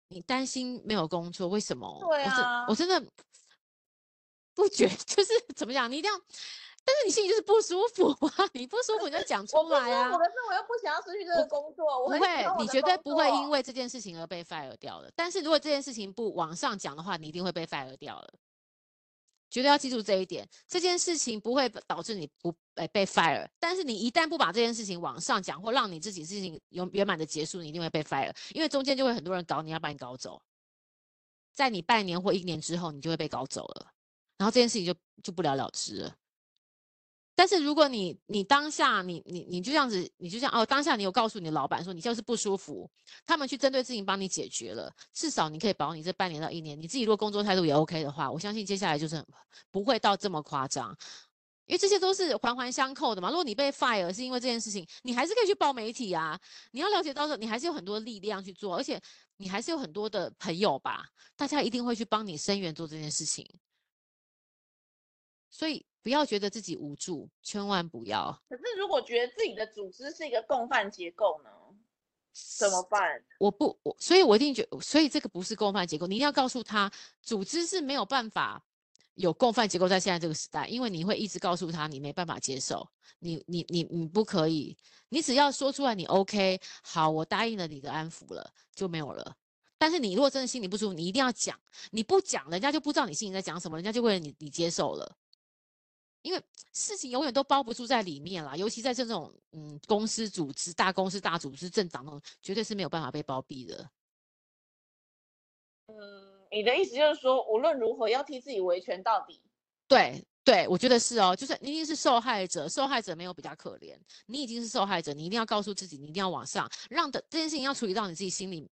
你担心没有工作，为什么？我真的，不觉，就是怎么讲，你一定要，但是你心里就是不舒服啊，你不舒服你就讲出来啊。我可是我又不想要失去这个工作，我不会，你绝对不会因为这件事情而被 fire 掉的。但是如果这件事情不往上讲的话，你一定会被 fire 掉了。绝对要记住这一点，这件事情不会导致你不诶被 fire，但是你一旦不把这件事情往上讲，或让你自己事情有圆满的结束，你一定会被 fire，因为中间就会很多人搞你，要把你搞走，在你半年或一年之后，你就会被搞走了，然后这件事情就就不了了之了。但是如果你你当下你你你就这样子，你就这样哦，当下你有告诉你老板说你就是不舒服，他们去针对事情帮你解决了，至少你可以保你这半年到一年，你自己如果工作态度也 OK 的话，我相信接下来就是不会到这么夸张，因为这些都是环环相扣的嘛。如果你被 fire 是因为这件事情，你还是可以去报媒体啊，你要了解到说你还是有很多力量去做，而且你还是有很多的朋友吧，大家一定会去帮你声援做这件事情，所以。不要觉得自己无助，千万不要。可是如果觉得自己的组织是一个共犯结构呢？怎么办？我不，我所以，我一定觉，所以这个不是共犯结构。你一定要告诉他，组织是没有办法有共犯结构在现在这个时代，因为你会一直告诉他，你没办法接受，你你你你不可以。你只要说出来，你 OK，好，我答应了你的安抚了，就没有了。但是你如果真的心里不舒服，你一定要讲，你不讲，人家就不知道你心里在讲什么，人家就为了你，你接受了。因为事情永远都包不住在里面啦，尤其在这种嗯公司组织、大公司、大组织、政党那种，绝对是没有办法被包庇的。嗯，你的意思就是说，无论如何要替自己维权到底？对对，我觉得是哦，就是你一定是受害者，受害者没有比较可怜，你已经是受害者，你一定要告诉自己，你一定要往上，让的这件事情要处理到你自己心里。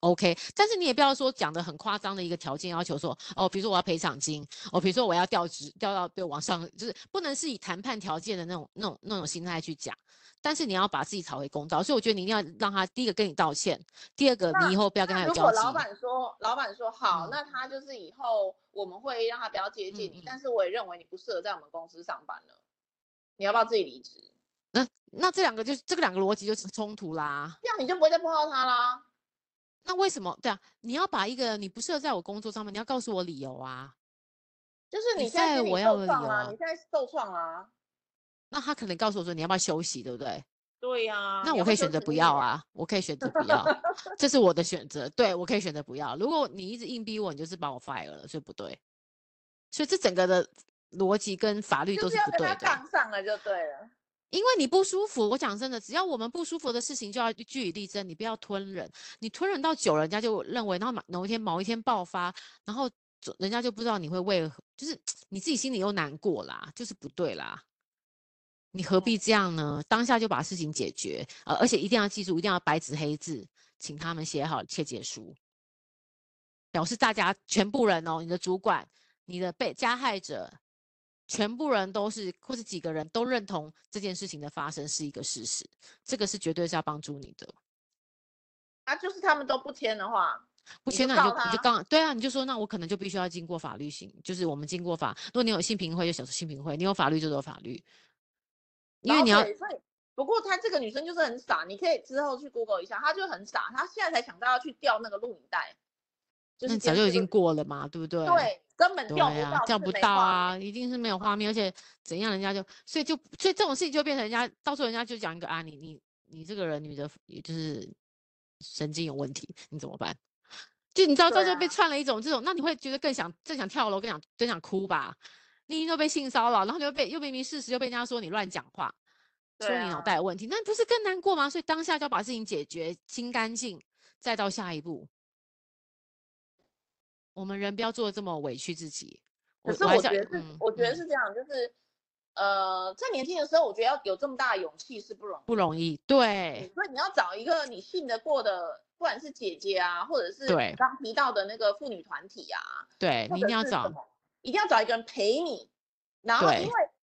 OK，但是你也不要说讲的很夸张的一个条件要求说哦，比如说我要赔偿金，哦，比如说我要调职调到对往上，就是不能是以谈判条件的那种那种那种心态去讲。但是你要把自己讨回公道，所以我觉得你一定要让他第一个跟你道歉，第二个你以后不要跟他有交集。如果老板说老板说好，嗯，那他就是以后我们会让他不要接近你，嗯，但是我也认为你不适合在我们公司上班了，你要不要自己离职？那那这两个就这个两个逻辑就是冲突啦，这样你就不会再碰到他啦。那为什么？对啊，你要把一个你不适合在我工作上面，你要告诉我理由啊。就是你现在我要的理由啊，你现在受创啊。那他可能告诉我说，你要不要休息，对不对？对呀、啊。那我可以选择不要啊，我可以选择不要，这是我的选择。对，我可以选择不要。如果你一直硬逼我，你就是把我 fire 了，所以不对。所以这整个的逻辑跟法律都是不对的。杠上了就对了。因为你不舒服，我讲真的，只要我们不舒服的事情，就要据理力争。你不要吞忍，你吞忍到久了，人家就认为，然后某一天某一天爆发，然后人家就不知道你会为何，就是 你自己心里又难过啦，就是不对啦。你何必这样呢？当下就把事情解决，呃，而且一定要记住，一定要白纸黑字，请他们写好切结书，表示大家全部人哦，你的主管，你的被加害者。全部人都是，或者几个人都认同这件事情的发生是一个事实，这个是绝对是要帮助你的。啊，就是他们都不签的话，不签那你就你就刚对啊，你就说那我可能就必须要经过法律行，就是我们经过法，如果你有性平会就小性平会，你有法律就走法律。因为你要，不过她这个女生就是很傻，你可以之后去 Google 一下，她就很傻，她现在才想到要去调那个录影带。就是早就已经过了嘛，对不对？对，根本调不到，钓、啊、不到啊，一定是没有画面，而且怎样，人家就所以就所以这种事情就变成人家到时候人家就讲一个啊，你你你这个人你的，也就是神经有问题，你怎么办？就你知道，这就被串了一种这种，那你会觉得更想更想跳楼，更想更想哭吧？你又被性骚扰，然后又被又明明事实又被人家说你乱讲话，说你脑袋有问题，那不是更难过吗？所以当下就要把事情解决清干净，再到下一步。我们人不要做的这么委屈自己。可是我觉得是，我，嗯、我觉得是这样，就是，呃，在年轻的时候，我觉得要有这么大的勇气是不容易，不容易。对。所以你要找一个你信得过的，不管是姐姐啊，或者是刚提到的那个妇女团体啊，对，你一定要找，一定要找一个人陪你。然后，因为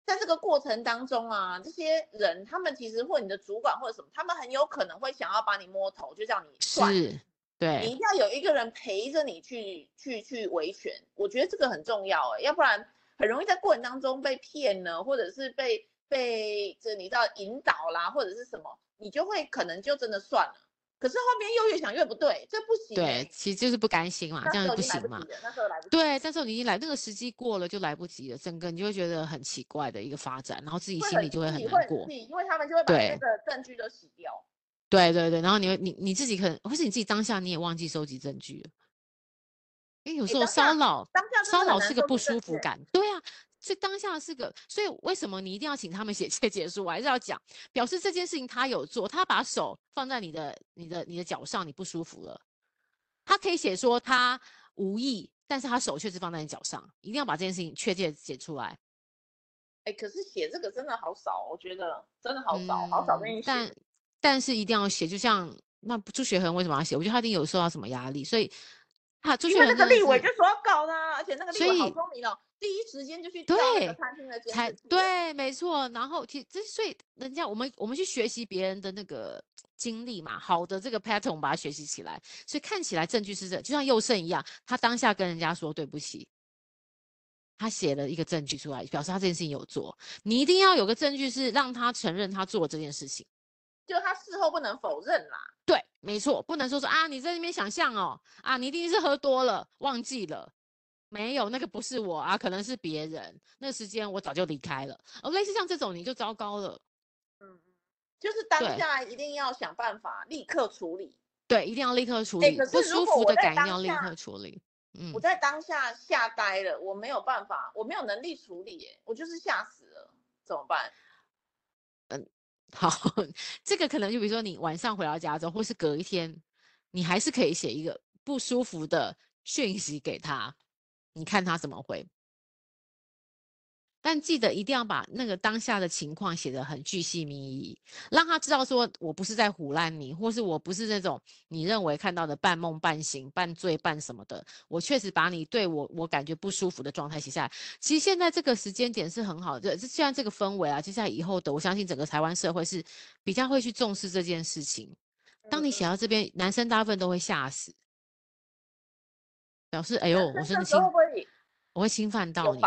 在这个过程当中啊，这些人他们其实或你的主管或者什么，他们很有可能会想要把你摸头，就叫你算。是。对，你一定要有一个人陪着你去去去维权，我觉得这个很重要哎，要不然很容易在过程当中被骗呢，或者是被被这你知道引导啦，或者是什么，你就会可能就真的算了。可是后面又越想越不对，这不行、欸。对，其实就是不甘心嘛，这样不行嘛。那时候来不及。对，但是你一来，那个时机过了就来不及了，整个你就会觉得很奇怪的一个发展，然后自己心里就会很难过。因为他们就会把那个证据都洗掉。对对对，然后你会你你自己可能，或是你自己当下你也忘记收集证据了。因为有时候骚扰，骚扰是个不舒服感。对啊。这当下是个，所以为什么你一定要请他们写 切结书？我还是要讲，表示这件事情他有做，他把手放在你的、你的、你的脚上，你不舒服了。他可以写说他无意，但是他手确实放在你脚上，一定要把这件事情确切写出来。哎，可是写这个真的好少，我觉得真的好少，嗯、好少跟你写。但但是一定要写，就像那朱学恒为什么要写？我觉得他一定有受到什么压力，所以他朱学恒那个立委就说要告他，而且那个立委好聪明哦。第一时间就去对餐厅的才对，没错。然后其实所以人家我们我们去学习别人的那个经历嘛，好的这个 pattern 我们把它学习起来。所以看起来证据是这，就像佑胜一样，他当下跟人家说对不起，他写了一个证据出来，表示他这件事情有做。你一定要有个证据是让他承认他做这件事情，就他事后不能否认啦。对，没错，不能说说啊，你在那边想象哦，啊，你一定是喝多了忘记了。没有，那个不是我啊，可能是别人。那个时间我早就离开了。哦，类似像这种你就糟糕了。嗯，就是当下一定要想办法立刻处理。对，一定要立刻处理。不舒服的感一定要立刻处理。嗯，我在当下吓呆了，我没有办法，我没有能力处理，耶，我就是吓死了，怎么办？好，这个可能就比如说你晚上回到家中，或是隔一天，你还是可以写一个不舒服的讯息给他。你看他怎么回，但记得一定要把那个当下的情况写得很具细靡遗，让他知道说我不是在唬烂你，或是我不是那种你认为看到的半梦半醒、半醉半什么的。我确实把你对我我感觉不舒服的状态写下来。其实现在这个时间点是很好的，这现在这个氛围啊，接下来以后的，我相信整个台湾社会是比较会去重视这件事情。当你写到这边，男生大部分都会吓死。表示哎呦，我真的侵，我会侵犯到你。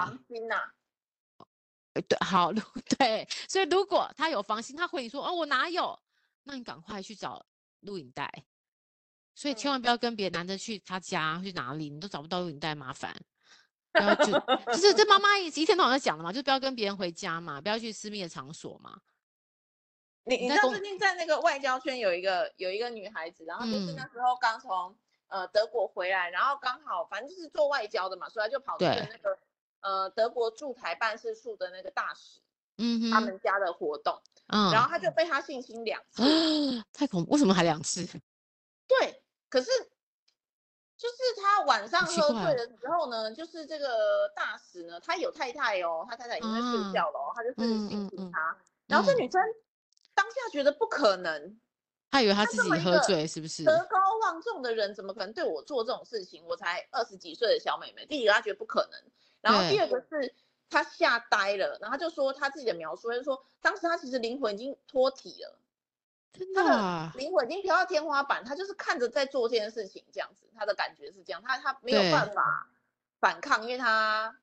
对，好，对，所以如果他有防心，他回你说哦，我哪有？那你赶快去找录影带。所以千万不要跟别的男的去他家去哪里，你都找不到录影带，麻烦。然后就就是这妈 妈一天到晚在讲的嘛，就不要跟别人回家嘛，不要去私密的场所嘛。你你知道最近在那个外交圈有一个有一个女孩子，然后就是那时候刚从。呃，德国回来，然后刚好反正就是做外交的嘛，所以她就跑去那个呃德国驻台办事处的那个大使，嗯，他们家的活动，嗯，然后他就被他性侵两次，啊，太恐怖，为什么还两次？对，可是就是他晚上喝醉了之后呢，就是这个大使呢，他有太太哦，他太太已经在睡觉了，哦，他就是性侵他，嗯嗯嗯，然后这女生当下觉得不可能。他以为他自己喝醉，是不是？德高望重的人怎么可能对我做这种事情？我才二十几岁的小妹妹。第一个，他觉得不可能；然后第二个是他吓呆了，然后他就说他自己的描述，他就说当时他其实灵魂已经脱体了，真的啊、他的灵魂已经飘到天花板，他就是看着在做这件事情，这样子，他的感觉是这样，他他没有办法反抗，因为他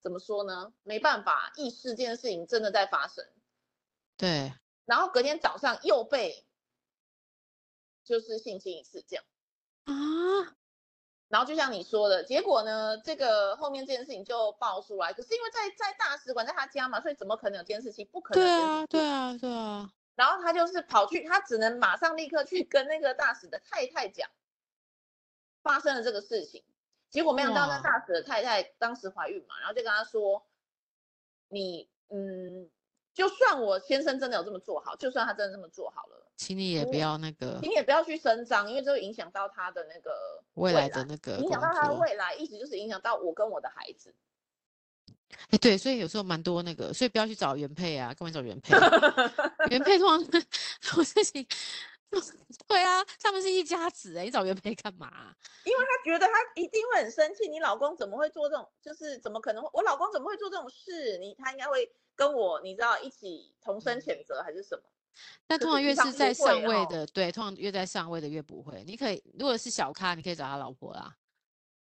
怎么说呢？没办法意识这件事情真的在发生。对，然后隔天早上又被。就是性侵一次这样。啊，然后就像你说的，结果呢，这个后面这件事情就爆出来。可是因为在在大使馆在他家嘛，所以怎么可能有监视器？不可能。对啊，对啊，对啊。然后他就是跑去，他只能马上立刻去跟那个大使的太太讲发生了这个事情。结果没想到那大使的太太当时怀孕嘛，然后就跟他说：“你嗯，就算我先生真的有这么做好，就算他真的这么做好了。”请你也不要那个，请你也不要去声张，因为这会影响到他的那个未来的那个，影响到他的未来，一直就是影响到我跟我的孩子。哎、欸，对，所以有时候蛮多那个，所以不要去找原配啊，干嘛找原配？原配通常 这种事情，对啊，他们是一家子哎，你找原配干嘛？因为他觉得他一定会很生气，你老公怎么会做这种，就是怎么可能会，我老公怎么会做这种事？你他应该会跟我，你知道一起同声谴责还是什么？但通常越是在上位的，对，通常越在上位的越不会。你可以，如果是小咖，你可以找他老婆啦，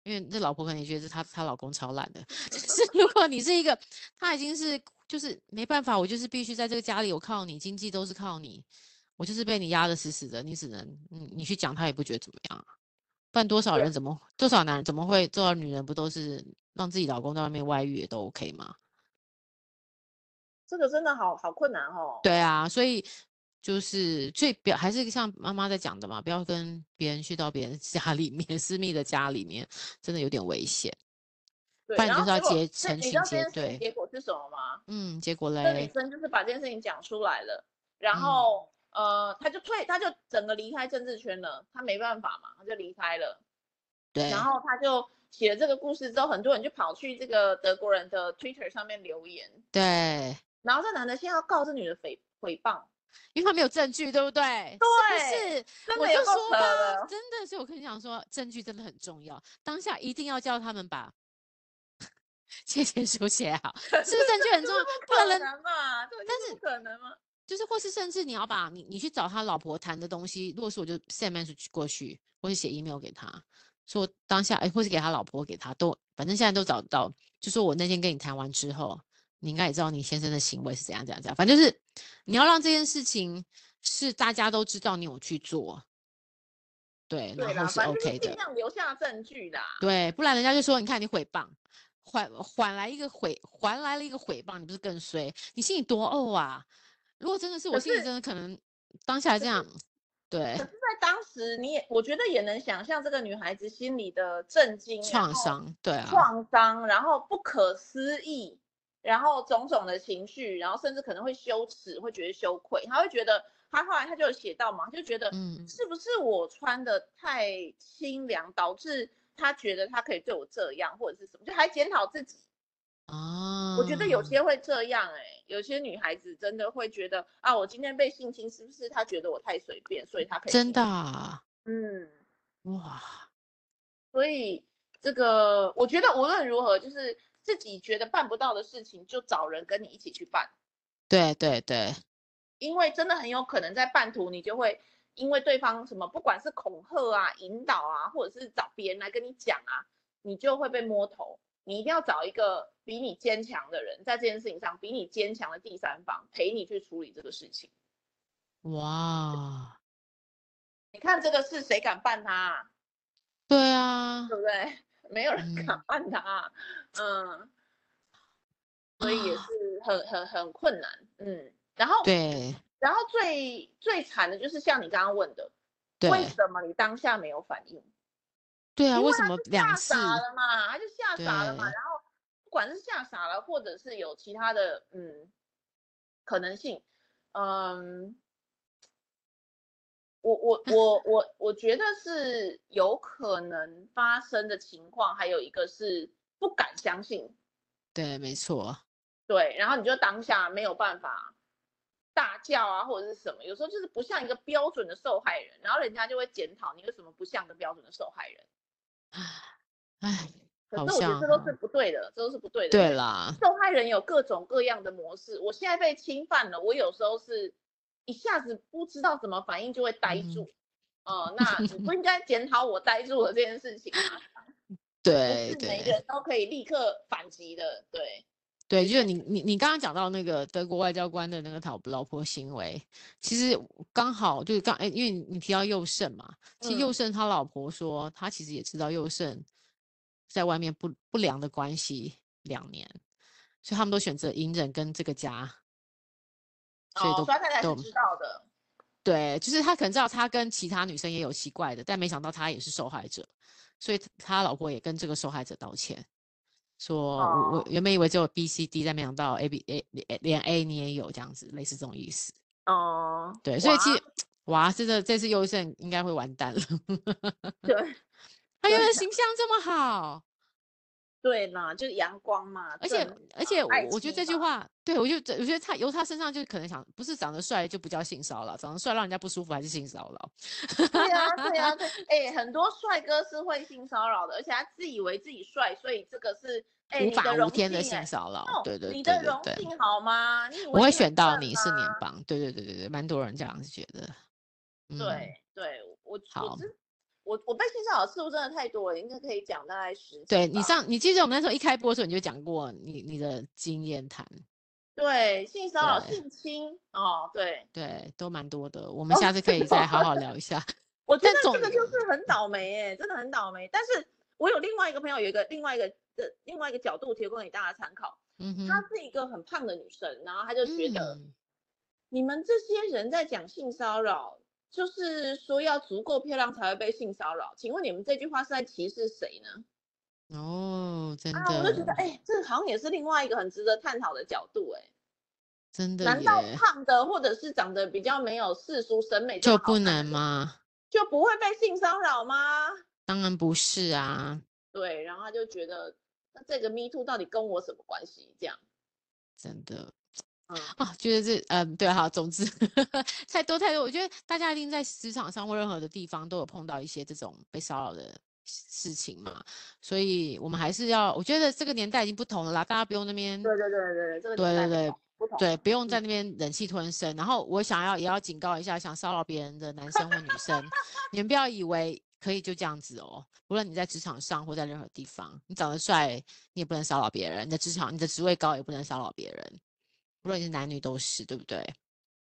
因为这老婆可能觉得他他老公超烂的。就是如果你是一个，他已经是就是没办法，我就是必须在这个家里，我靠你，经济都是靠你，我就是被你压得死死的，你只能，你，你去讲他也不觉得怎么样。不然多少人怎么，多少男人怎么会，做到女人不都是让自己老公在外面外遇也都 OK 吗？这个真的好好困难哦。对啊，所以就是最表还是像妈妈在讲的嘛，不要跟别人去到别人家里面，私密的家里面，真的有点危险。对，不然就是要结结成群结队。结果是什么吗？嗯，结果嘞，那女生就是把这件事情讲出来了，然后。嗯呃，他就退，他就整个离开政治圈了，他没办法嘛，他就离开了。对。然后他就写了这个故事之后，很多人就跑去这个德国人的 Twitter 上面留言。对。然后这男的先要告这女的诽诽谤，因为他没有证据，对不对？对。是，真的我就说吧，真的是我跟你讲说，证据真的很重要，当下一定要叫他们把 借钱书写好，是不是证据很重要？不可能嘛？但是可能吗？就是，或是甚至你要把你你去找他老婆谈的东西，如果是我就 send message 过去，或是写 email 给他，说当下哎，或是给他老婆给他都，反正现在都找到。就说我那天跟你谈完之后，你应该也知道你先生的行为是怎样怎样怎样。反正就是你要让这件事情是大家都知道你有去做，对，对然后是 OK 的，尽量留下证据的。对，不然人家就说你看你诽谤，还还来一个毁，还来了一个毁谤，你不是更衰？你心里多怄啊！如果真的是我心里真的可能当下这样，对。可是在当时，你也我觉得也能想象这个女孩子心里的震惊、创伤，对啊，创伤，然后不可思议，然后种种的情绪，然后甚至可能会羞耻，会觉得羞愧，他会觉得，他后来他就有写到嘛，就觉得，嗯，是不是我穿的太清凉，导致他觉得他可以对我这样，或者是什么，就还检讨自己。啊，我觉得有些会这样哎、欸，有些女孩子真的会觉得啊，我今天被性侵，是不是她觉得我太随便，所以她可以真的、啊，嗯，哇，所以这个我觉得无论如何，就是自己觉得办不到的事情，就找人跟你一起去办。对对对，因为真的很有可能在半途你就会因为对方什么，不管是恐吓啊、引导啊，或者是找别人来跟你讲啊，你就会被摸头。你一定要找一个比你坚强的人，在这件事情上比你坚强的第三方陪你去处理这个事情。哇，你看这个事谁敢办他啊？对啊，对不对？没有人敢办他，嗯，嗯，所以也是很很很困难，嗯。然后对，然后最最惨的就是像你刚刚问的，对，为什么你当下没有反应？对啊，为什么两次？吓傻了嘛，他就吓傻了嘛。然后不管是吓傻了，或者是有其他的嗯可能性，嗯，我我我我我觉得是有可能发生的情况。还有一个是不敢相信。对，没错。对，然后你就当下没有办法大叫啊，或者是什么。有时候就是不像一个标准的受害人，然后人家就会检讨你为什么不像个标准的受害人。唉，可是我觉得这都是不对的，这都是不对的。对啦，受害人有各种各样的模式。我现在被侵犯了，我有时候是一下子不知道怎么反应，就会呆住。嗯，呃、那你不应 该检讨我呆住了这件事情吗？对，对，每个人都可以立刻反击的。对，对，就是你你你刚刚讲到那个德国外交官的那个讨老婆行为，其实刚好就是刚哎，因为你提到佑胜嘛，其实佑胜他老婆说，他其实也知道佑胜。在外面不不良的关系两年，所以他们都选择隐忍跟这个家，所以都、哦、所以他才是知道的。对，就是他可能知道他跟其他女生也有奇怪的，但没想到他也是受害者，所以他老婆也跟这个受害者道歉，说、哦、我我原本以为只有 B、C、D，但没想到 A、B、A 连 A 你也有这样子，类似这种意思。哦，对，所以其实哇，哇，这个这次优胜应该会完蛋了。对。他原来形象这么好，对嘛，就是阳光嘛。而且而且，我觉得这句话，对我就我觉得他由他身上就可能想，不是长得帅就不叫性骚扰，长得帅让人家不舒服还是性骚扰。对啊对啊 对，哎、欸，很多帅哥是会性骚扰的，而且他自以为自己帅，所以这个是无法无天的性骚扰。对对对对对，你的荣幸好吗？你我会选到你是年棒，对对对对对，蛮多人这样子觉得。嗯、对对，我好。我我我被性骚扰次数真的太多了，应该可以讲大概十。对你上，你记得我们那时候一开播的时候你就讲过你你的经验谈。对，性骚扰、性侵哦，对对，都蛮多的。我们下次可以再好好聊一下。哦、我觉得这个就是很倒霉哎，真的很倒霉。但是我有另外一个朋友，有一个另外一个的另外一个角度提供给大家参考。嗯哼，她是一个很胖的女生，然后她就觉得、嗯、你们这些人在讲性骚扰，就是说要足够漂亮才会被性骚扰。请问你们这句话是在歧视谁呢？哦，真的，啊、我就觉得，哎、欸，这好像也是另外一个很值得探讨的角度、欸，哎，真的，难道胖的或者是长得比较没有世俗审美就，就不能吗？就不会被性骚扰吗？当然不是啊。对，然后他就觉得，那这个 Me Too 到底跟我什么关系？这样，真的，嗯，啊，觉得这，嗯，对，哈，总之呵呵 太多太多，我觉得大家一定在职场上或任何的地方都有碰到一些这种被骚扰的。事情嘛，所以我们还是要，我觉得这个年代已经不同了啦，大家不用那边，对对对对，这个对对，不用在那边忍气吞声。然后我想要也要警告一下，想骚扰别人的男生或女生，你们不要以为可以就这样子哦。无论你在职场上或在任何地方，你长得帅，你也不能骚扰别人；你的职场，你的职位高，也不能骚扰别人。无论你是男女都是，对不对？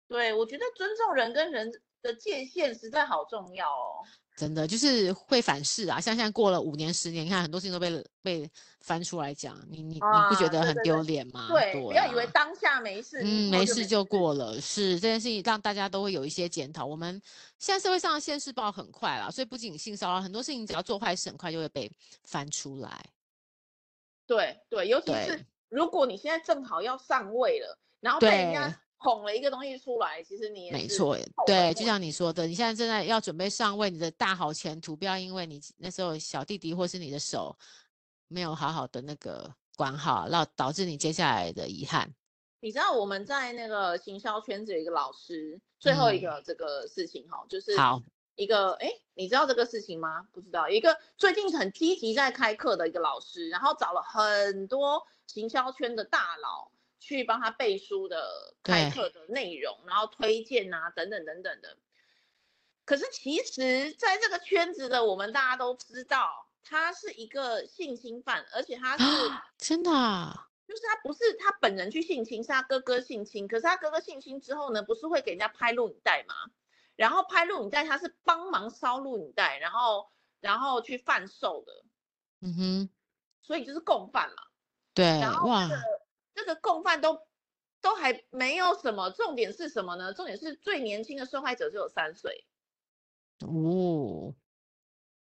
对，我觉得尊重人跟人的界限实在好重要哦。真的就是会反噬啊！像现在过了五年、十年，你看很多事情都被被翻出来讲，你你、啊、你不觉得很丢脸吗？对，对，对，对，不要以为当下没事，嗯，没事就过了。是这件事情让大家都会有一些检讨。我们现在社会上的现世报很快啦，所以不仅性骚扰，很多事情只要做坏事，很快就会被翻出来。对对，尤其是如果你现在正好要上位了，然后被人家。捧了一个东西出来，其实你也没错，对，就像你说的，你现在正在要准备上位，你的大好前途，不要因为你那时候小弟弟或是你的手没有好好的那个管好，让导致你接下来的遗憾。你知道我们在那个行销圈子有一个老师，最后一个这个事情哈、嗯，就是好一个哎，你知道这个事情吗？不知道，一个最近很积极在开课的一个老师，然后找了很多行销圈的大佬。去帮他背书的开课的内容，然后推荐啊，等等等等的。可是其实，在这个圈子的我们大家都知道，他是一个性侵犯，而且他是真的，就是他不是他本人去性侵，是他哥哥性侵。可是他哥哥性侵之后呢，不是会给人家拍录影带吗？然后拍录影带，他是帮忙烧录影带，然后然后去贩售的。嗯哼，所以就是共犯嘛。对，然后哇。这个共犯都都还没有什么，重点是什么呢？重点是最年轻的受害者只有三岁。哦，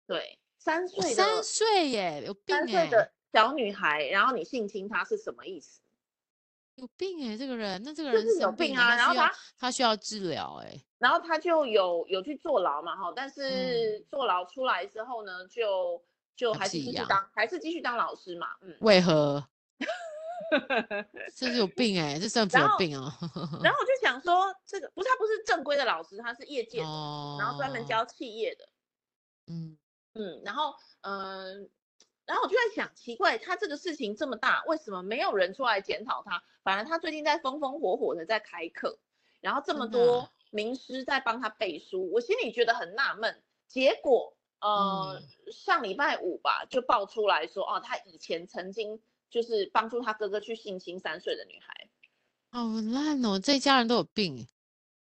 对，三岁，三岁耶，有病哎！三岁的小女孩，然后你性侵她是什么意思？有病哎，这个人，那这个人是有病啊。然后他他需要治疗哎，然后他就有有去坐牢嘛哈，但是坐牢出来之后呢，就就还是继续当，还是继续当老师嘛。嗯，为何？这是有病哎、欸，这政府有病哦。然后我就想说，这个不是他不是正规的老师，他是业界的，哦、然后专门教企业的。嗯嗯，然后嗯、呃，然后我就在想，奇怪，他这个事情这么大，为什么没有人出来检讨他？反而他最近在风风火火的在开课，然后这么多名师在帮他背书，我心里觉得很纳闷。结果呃、嗯，上礼拜五吧，就爆出来说，哦，他以前曾经。就是帮助他哥哥去性侵三岁的女孩，好烂哦！这一家人都有病。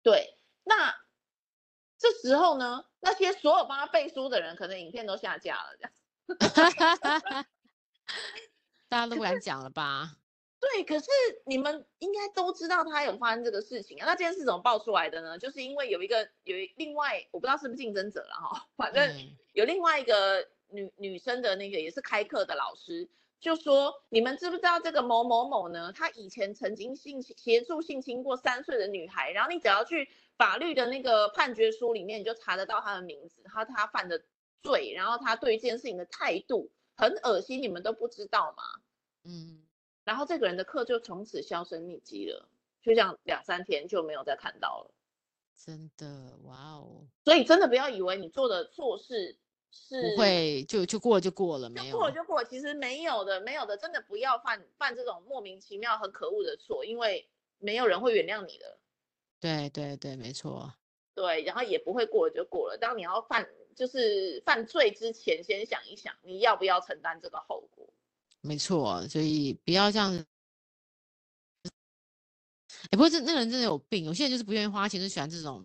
对，那这时候呢，那些所有帮他背书的人，可能影片都下架了，这样。大家都不敢讲了吧？对，可是你们应该都知道他有发生这个事情啊。那这件事怎么爆出来的呢？就是因为有一个有一另外，我不知道是不是竞争者了哈，反正有另外一个女女生的那个也是开课的老师。就说你们知不知道这个某某某呢？他以前曾经性协助性侵过三岁的女孩，然后你只要去法律的那个判决书里面，你就查得到他的名字，他他犯的罪，然后他对一件事情的态度很恶心，你们都不知道吗？嗯，然后这个人的课就从此销声匿迹了，就这样两三天就没有再看到了。真的，哇哦！所以真的不要以为你做的错事。是不会就就过就过了，没有过了就过了，其实没有的，没有的，真的不要犯犯这种莫名其妙很可恶的错，因为没有人会原谅你的。对对对，没错。对，然后也不会过了就过了。当你要犯就是犯罪之前，先想一想，你要不要承担这个后果？没错，所以不要这样子。哎，不过这那个人真的有病，有些人就是不愿意花钱，就喜欢这种，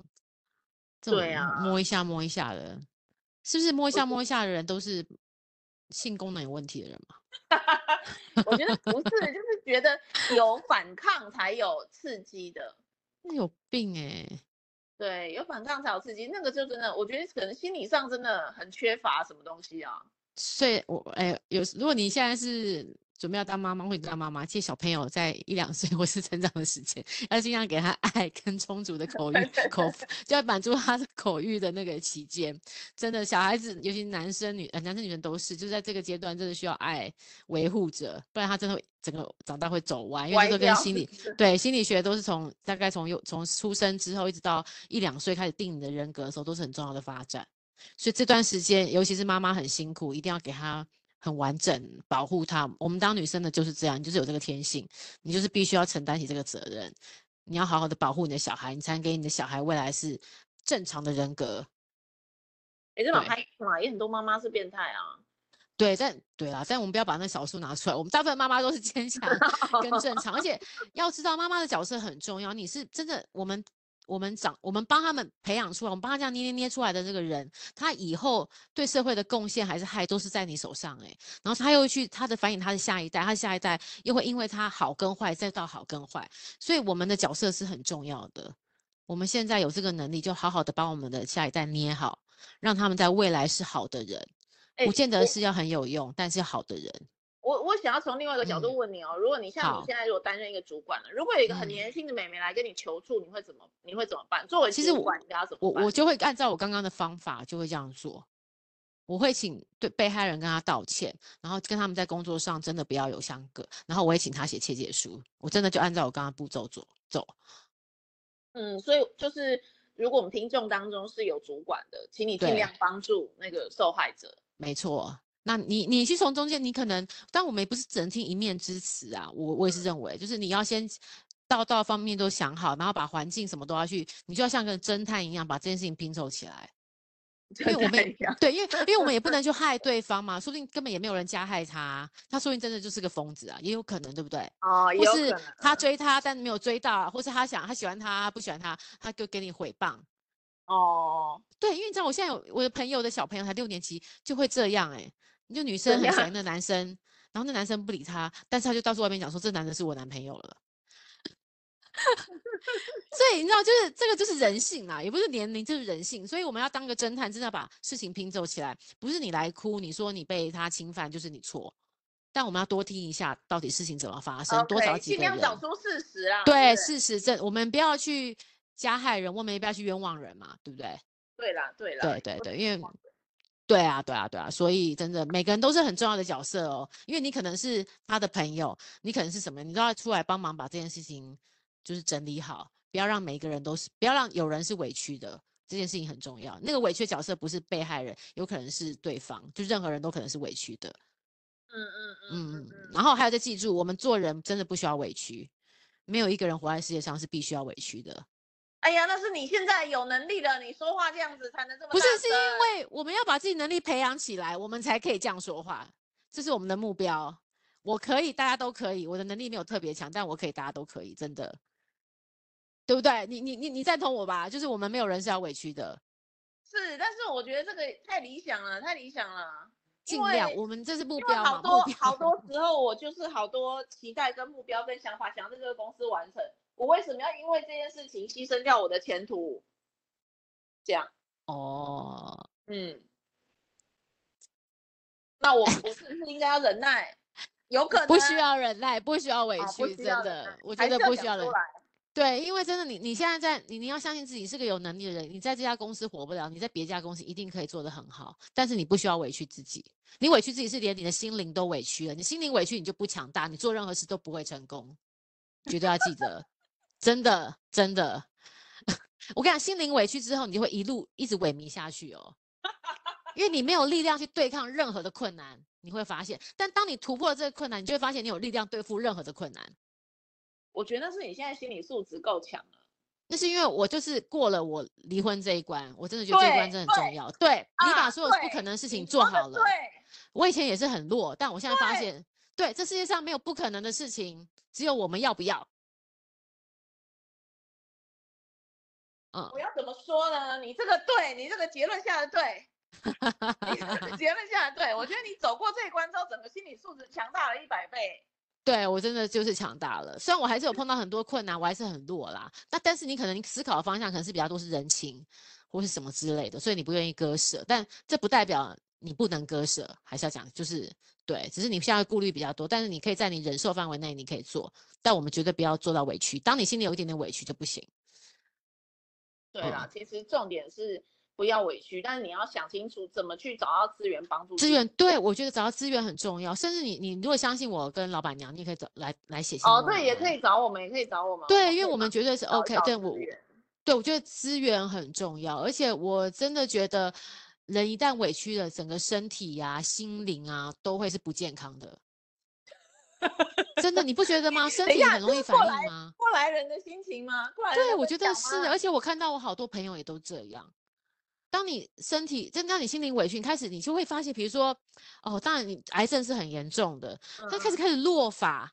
这种对啊，摸一下摸一下的，是不是摸一下摸一下的人都是性功能有问题的人嘛？我觉得不是，就是觉得有反抗才有刺激的，那有病哎、欸。对，有反抗才有刺激，那个就真的，我觉得可能心理上真的很缺乏什么东西啊。所以我，我哎，有如果你现在是。准备要当妈妈或者当妈妈，其实小朋友在一两岁 或是成长的时间，要尽量给他爱跟充足的口欲 口，就要满足他的口欲的那个期间。真的，小孩子尤其男生女呃男生女生都是，就在这个阶段真的需要爱维护着，不然他真的会整个长大会走歪。因为这都跟心理 对心理学都是从大概从有从出生之后一直到一两岁开始定你的人格的时候，都是很重要的发展。所以这段时间，尤其是妈妈很辛苦，一定要给她。很完整保护她，我们当女生的就是这样，你就是有这个天性，你就是必须要承担起这个责任，你要好好的保护你的小孩，你才能给你的小孩未来是正常的人格。哎、欸，这种孩子嘛，也很多妈妈是变态啊。对，但对啦，但我们不要把那少数拿出来，我们大部分妈妈都是 坚强 跟正常，而且要知道妈妈的角色很重要，你是真的我们。我们长，我们帮他们培养出来，我们帮他这样捏捏捏出来的这个人，他以后对社会的贡献还是害，都是在你手上诶。然后他又去，他的反映他的下一代，他的下一代又会因为他好跟坏，再到好跟坏。所以我们的角色是很重要的。我们现在有这个能力，就好好的帮我们的下一代捏好，让他们在未来是好的人，不见得是要很有用，但是好的人。我我想要从另外一个角度问你哦，嗯、如果你像你现在如果担任一个主管了，如果有一个很年轻的妹妹来跟你求助，嗯、你会怎么你会怎么办？作为主管，你要怎么办？我我就会按照我刚刚的方法，就会这样做。我会请对被害人跟他道歉，然后跟他们在工作上真的不要有相隔，然后我也请他写切结书。我真的就按照我刚刚步骤走走。嗯，所以就是如果我们听众当中是有主管的，请你尽量帮助那个受害者。没错。那你你去从中间，你可能，但我们也不是只能听一面之词啊。我我也是认为，就是你要先道道方面都想好，然后把环境什么都要去，你就要像个侦探一样把这件事情拼凑起来。因为我们对，因为因为我们也不能 去害对方嘛，说不定根本也没有人加害他，他说不定真的就是个疯子啊，也有可能，对不对？哦，有可能。或是他追他，但没有追到，或是他想他喜欢他，不喜欢他，他就给你诽谤。哦，对，因为你知道，我现在有我的朋友的小朋友才六年级，就会这样哎、欸。就女生很喜欢那男生，然后那男生不理她，但是他就到处外面讲说，这男的是我男朋友了。所以你知道，就是这个就是人性啦，也不是年龄，就是人性。所以我们要当个侦探，真的要把事情拼凑起来。不是你来哭，你说你被他侵犯就是你错，但我们要多听一下到底事情怎么发生，okay, 多找几个人，尽量找出事实啊。对，事实证，我们不要去加害人，我们也不要去冤枉人嘛，对不对？对啦，对啦，对对对，因为。对啊，对啊，对啊，所以真的每个人都是很重要的角色哦，因为你可能是他的朋友，你可能是什么，你都要出来帮忙把这件事情就是整理好，不要让每一个人都是，不要让有人是委屈的，这件事情很重要。那个委屈的角色不是被害人，有可能是对方，就任何人都可能是委屈的。嗯嗯嗯嗯，然后还有再记住，我们做人真的不需要委屈，没有一个人活在世界上是必须要委屈的。哎呀，那是你现在有能力了，你说话这样子才能这么。不是，是因为我们要把自己能力培养起来，我们才可以这样说话，这是我们的目标。我可以，大家都可以。我的能力没有特别强，但我可以，大家都可以，真的，对不对？你你你你赞同我吧？就是我们没有人是要委屈的。是，但是我觉得这个太理想了，太理想了。尽量，我们这是目标嘛。好多好多时候，我就是好多期待跟目标跟想法，想要在这个公司完成。我为什么要因为这件事情牺牲掉我的前途？这样哦，嗯，那我我是不是应该要忍耐？有可能不需要忍耐，不需要委屈，真的，我觉得不需要忍耐。对，因为真的，你你现在在你你要相信自己是个有能力的人，你在这家公司活不了，你在别家公司一定可以做得很好。但是你不需要委屈自己，你委屈自己是连你的心灵都委屈了，你心灵委屈，你就不强大，你做任何事都不会成功，绝对要记得。真的，真的，我跟你讲，心灵委屈之后，你就会一路一直萎靡下去哦，因为你没有力量去对抗任何的困难，你会发现。但当你突破了这个困难，你就会发现你有力量对付任何的困难。我觉得是你现在心理素质够强了。那是因为我就是过了我离婚这一关，我真的觉得这一关真的很重要。对，对你把所有不可能的事情做好了。对，我以前也是很弱，但我现在发现，对，对，这世界上没有不可能的事情，只有我们要不要。嗯，我要怎么说呢？你这个对，你这个结论下的对，你这个结论下的对，我觉得你走过这一关之后，整个心理素质强大了一百倍。对，我真的就是强大了，虽然我还是有碰到很多困难，我还是很弱啦。那但是你可能你思考的方向可能是比较多是人情或是什么之类的，所以你不愿意割舍。但这不代表你不能割舍，还是要讲就是对，只是你现在顾虑比较多。但是你可以在你忍受范围内，你可以做，但我们绝对不要做到委屈。当你心里有一点点委屈就不行。对啦，嗯、其实重点是。不要委屈，但是你要想清楚怎么去找到资源帮助资源。对，我觉得找到资源很重要。甚至你，你如果相信我跟老板娘，你也可以找来来写信。哦，对，也可以找我们，也可以找我们。对，因为我们绝对是 OK。对我，对我觉得资源很重要，而且我真的觉得人一旦委屈了，整个身体呀、啊、心灵啊，都会是不健康的。真的，你不觉得吗？身体很容易反应吗？过来人的心情吗？过来对，我觉得是，而且我看到我好多朋友也都这样。当你身体，真当你心灵委屈，你开始你就会发现，比如说，哦，当然你癌症是很严重的，它开始开始落发，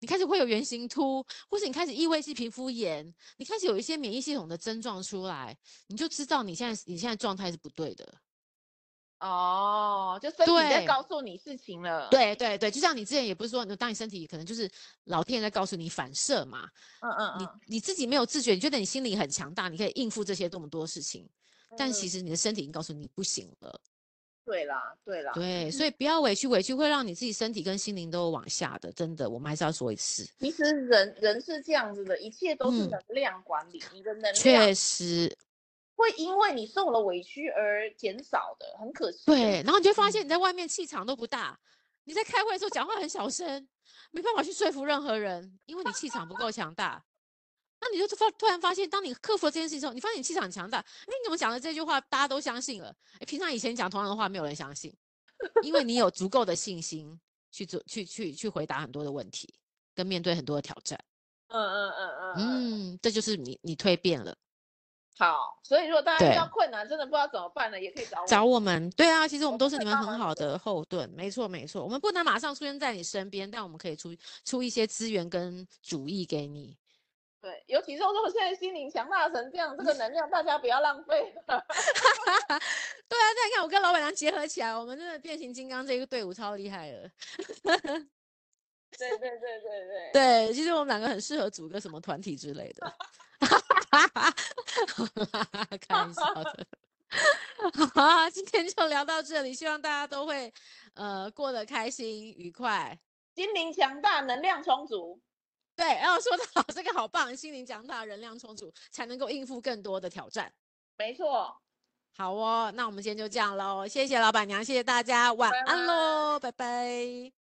你开始会有圆形秃，或是你开始异位性皮肤炎，你开始有一些免疫系统的症状出来，你就知道你现在你现在状态是不对的。哦，就身体在告诉你事情了。对对对，就像你之前也不是说，当你身体可能就是老天爷在告诉你反射嘛。嗯嗯嗯。你你自己没有自觉，你觉得你心里很强大，你可以应付这些这么多事情。但其实你的身体已经告诉你不行了。对啦，对啦，对，所以不要委屈，委屈会让你自己身体跟心灵都往下的，真的，我们还是要说一次。其实人人是这样子的，一切都是能量管理，嗯、你的能量确实会因为你受了委屈而减少的，很可惜。对，然后你就发现你在外面气场都不大，嗯、你在开会的时候讲话很小声，没办法去说服任何人，因为你气场不够强大。那你就发突然发现，当你克服了这件事情之后，你发现你气场很强大。哎，你怎么讲的这句话大家都相信了？哎，平常以前讲同样的话，没有人相信，因为你有足够的信心去做、去、去、去回答很多的问题，跟面对很多的挑战。嗯嗯嗯嗯嗯，这就是你你蜕变了。好，所以如果大家遇到困难，真的不知道怎么办呢，也可以找我找我们。对啊，其实我们都是你们很好的后盾。没错没错，我们不能马上出现在你身边，但我们可以出出一些资源跟主意给你。对，尤其是说现在心灵强大成这样，这个能量大家不要浪费。对啊，再看我跟老板娘结合起来，我们真的变形金刚这个队伍超厉害了。对对对对对。对，其实我们两个很适合组个什么团体之类的。开玩笑的。好，今天就聊到这里，希望大家都会呃过得开心愉快，心灵强大，能量充足。对，然后说的好，这个好棒，心灵强大，能量充足，才能够应付更多的挑战。没错，好哦，那我们今天就这样喽，谢谢老板娘，谢谢大家，晚安喽，拜拜。拜拜。